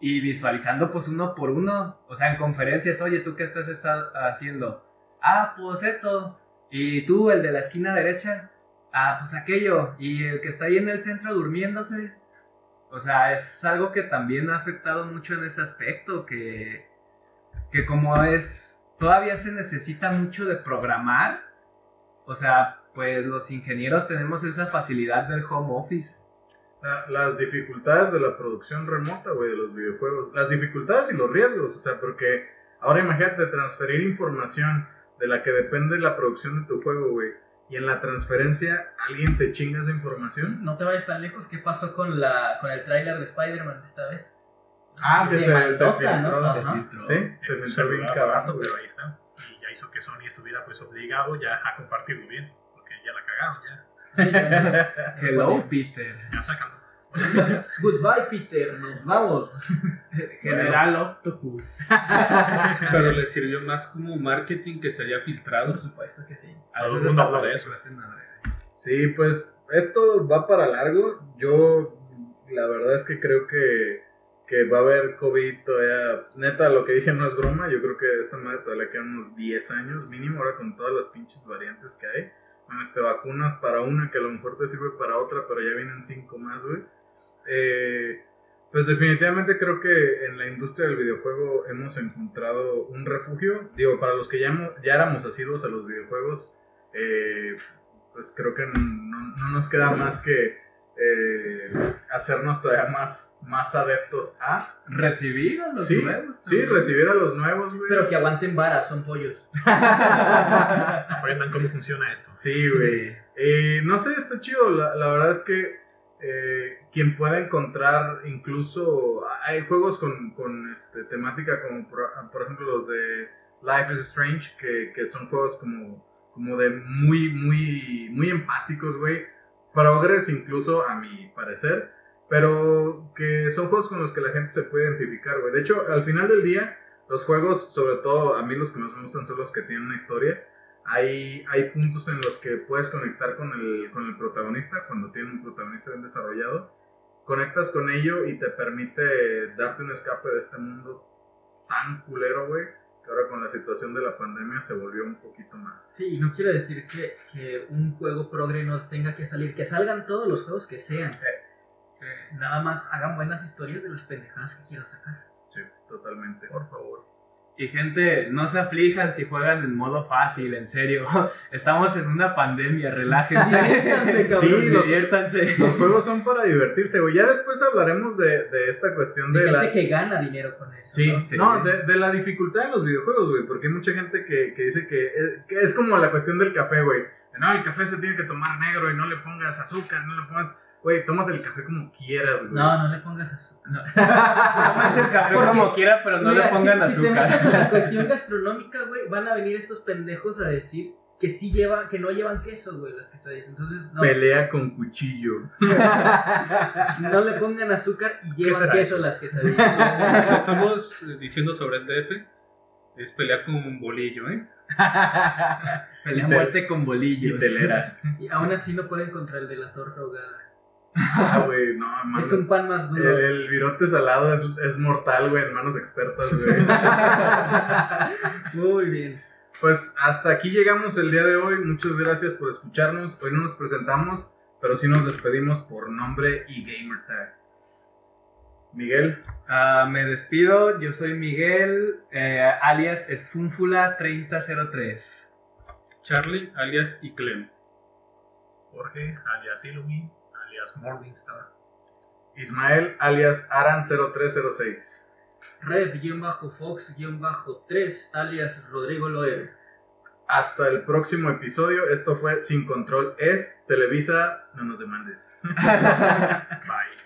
Speaker 3: y visualizando pues uno por uno. O sea, en conferencias, oye, ¿tú qué estás haciendo? Ah, pues esto. ¿Y tú, el de la esquina derecha? Ah, pues aquello. ¿Y el que está ahí en el centro durmiéndose? O sea, es algo que también ha afectado mucho en ese aspecto, que, que como es, todavía se necesita mucho de programar, o sea, pues los ingenieros tenemos esa facilidad del home office.
Speaker 2: La- las dificultades de la producción remota, güey, de los videojuegos. Las dificultades y los riesgos, o sea, porque ahora imagínate transferir información de la que depende la producción de tu juego, güey. Y en la transferencia alguien te chinga esa información.
Speaker 1: No te vayas tan lejos. ¿Qué pasó con, la, con el tráiler de Spider-Man de esta vez?
Speaker 2: Ah, que se, se filtró.
Speaker 1: ¿no?
Speaker 3: Se filtró.
Speaker 2: Sí, se
Speaker 4: Se
Speaker 2: filtró bien cabrón,
Speaker 4: pero ahí está. Y ya hizo que Sony estuviera pues obligado ya a compartirlo bien. Ya la cagaron, ya.
Speaker 3: Hello, Peter.
Speaker 4: Ya sácalo.
Speaker 1: Goodbye, Peter. Nos vamos.
Speaker 3: General Octopus.
Speaker 5: Pero le sirvió más como marketing que se haya filtrado.
Speaker 1: Por supuesto que sí.
Speaker 3: A
Speaker 4: Todo el
Speaker 3: veces
Speaker 4: de
Speaker 3: parece
Speaker 4: eso.
Speaker 2: Sí, pues esto va para largo. Yo, la verdad es que creo que, que va a haber COVID todavía. Neta, lo que dije no es broma. Yo creo que esta madre todavía le quedan unos 10 años mínimo, ahora con todas las pinches variantes que hay. Con este, vacunas para una que a lo mejor te sirve para otra, pero ya vienen 5 más, güey. Eh, pues definitivamente creo que en la industria del videojuego hemos encontrado un refugio. Digo, para los que ya, ya éramos asiduos a los videojuegos, eh, pues creo que no, no nos queda más que eh, hacernos todavía más, más adeptos a.
Speaker 3: Recibir a los
Speaker 2: Sí,
Speaker 3: nuevos.
Speaker 2: Sí,
Speaker 3: también.
Speaker 2: recibir a los nuevos, güey.
Speaker 1: Pero que aguanten varas, son pollos.
Speaker 4: Aprendan cómo funciona esto.
Speaker 2: Sí, güey.
Speaker 3: Sí.
Speaker 2: Eh, no sé, está chido. La, la verdad es que eh, quien pueda encontrar incluso... Hay juegos con, con, este, temática como por, por ejemplo los de Life is Strange, que, que son juegos como, como de muy, muy, muy empáticos, güey. Progres incluso, a mi parecer. Pero que son juegos con los que la gente se puede identificar, güey. De hecho, al final del día, los juegos, sobre todo a mí los que más me gustan son los que tienen una historia hay, hay puntos en los que puedes conectar con el, con el protagonista cuando tiene un protagonista bien desarrollado. Conectas con ello y te permite darte un escape de este mundo tan culero, güey, que ahora con la situación de la pandemia se volvió un poquito más.
Speaker 1: Sí, no quiero decir que, que un juego progre no tenga que salir. Que salgan todos los juegos que sean. Nada más hagan buenas historias de las pendejadas que quieran sacar.
Speaker 2: Sí, totalmente.
Speaker 4: Por favor.
Speaker 3: Y gente, no se aflijan si juegan en modo fácil, en serio. Estamos en una pandemia, relájense.
Speaker 1: Diviértanse, cabrón.
Speaker 2: Sí, los-
Speaker 3: Diviértanse.
Speaker 2: Los juegos son para divertirse, güey. Ya después hablaremos de, de esta cuestión
Speaker 1: De
Speaker 2: de
Speaker 1: gente
Speaker 2: la...
Speaker 1: que gana dinero con eso.
Speaker 2: Sí,
Speaker 1: ¿no?
Speaker 3: Sí.
Speaker 2: no, de, de la dificultad en los videojuegos, güey, porque hay mucha gente que, que dice que es, que es como la cuestión del café, güey. No, el café se tiene que tomar negro y no le pongas azúcar, no le pongas... Güey, tómate el café como quieras, güey.
Speaker 1: No, no le pongas azúcar.
Speaker 3: Tómense el café
Speaker 1: Porque-
Speaker 3: como quiera, pero no
Speaker 1: Mira,
Speaker 3: le pongan
Speaker 1: si, si te metes en
Speaker 3: azúcar.
Speaker 1: la cuestión gastronómica, güey, van a venir estos pendejos a decir que sí llevan, que no llevan queso, güey, las quesadillas. Entonces, no,
Speaker 2: Pelea con cuchillo.
Speaker 1: no le pongan azúcar y llevan queso
Speaker 4: eso?
Speaker 1: las
Speaker 5: Lo que
Speaker 1: quesadillas.
Speaker 5: estamos eh, diciendo sobre el DF es pelear con un bolillo, ¿eh?
Speaker 3: Pelea
Speaker 2: Y te-
Speaker 3: muerte con
Speaker 2: Y
Speaker 3: bolillos.
Speaker 2: telera.
Speaker 1: y aún así no pueden contra el de la torta ahogada.
Speaker 2: Ah, güey, no, mames.
Speaker 1: Es un pan más duro.
Speaker 2: el virote salado es, es mortal, güey, en manos expertas, güey.
Speaker 1: Muy bien.
Speaker 2: Pues hasta aquí llegamos el día de hoy. Muchas gracias por escucharnos. Hoy no nos presentamos, pero sí nos despedimos por nombre y gamer tag. Miguel,
Speaker 3: Ah, me despido, yo soy Miguel, eh, alias Esfúnfula3003.
Speaker 5: Charlie, alias Iclem.
Speaker 4: Jorge, alias Illumi, alias Morningstar.
Speaker 2: Ismael, alias Aran0306.
Speaker 1: Red-Fox-3, alias Rodrigo Loer.
Speaker 2: Hasta el próximo episodio. Esto fue Sin Control es Televisa. No nos demandes.
Speaker 4: Bye.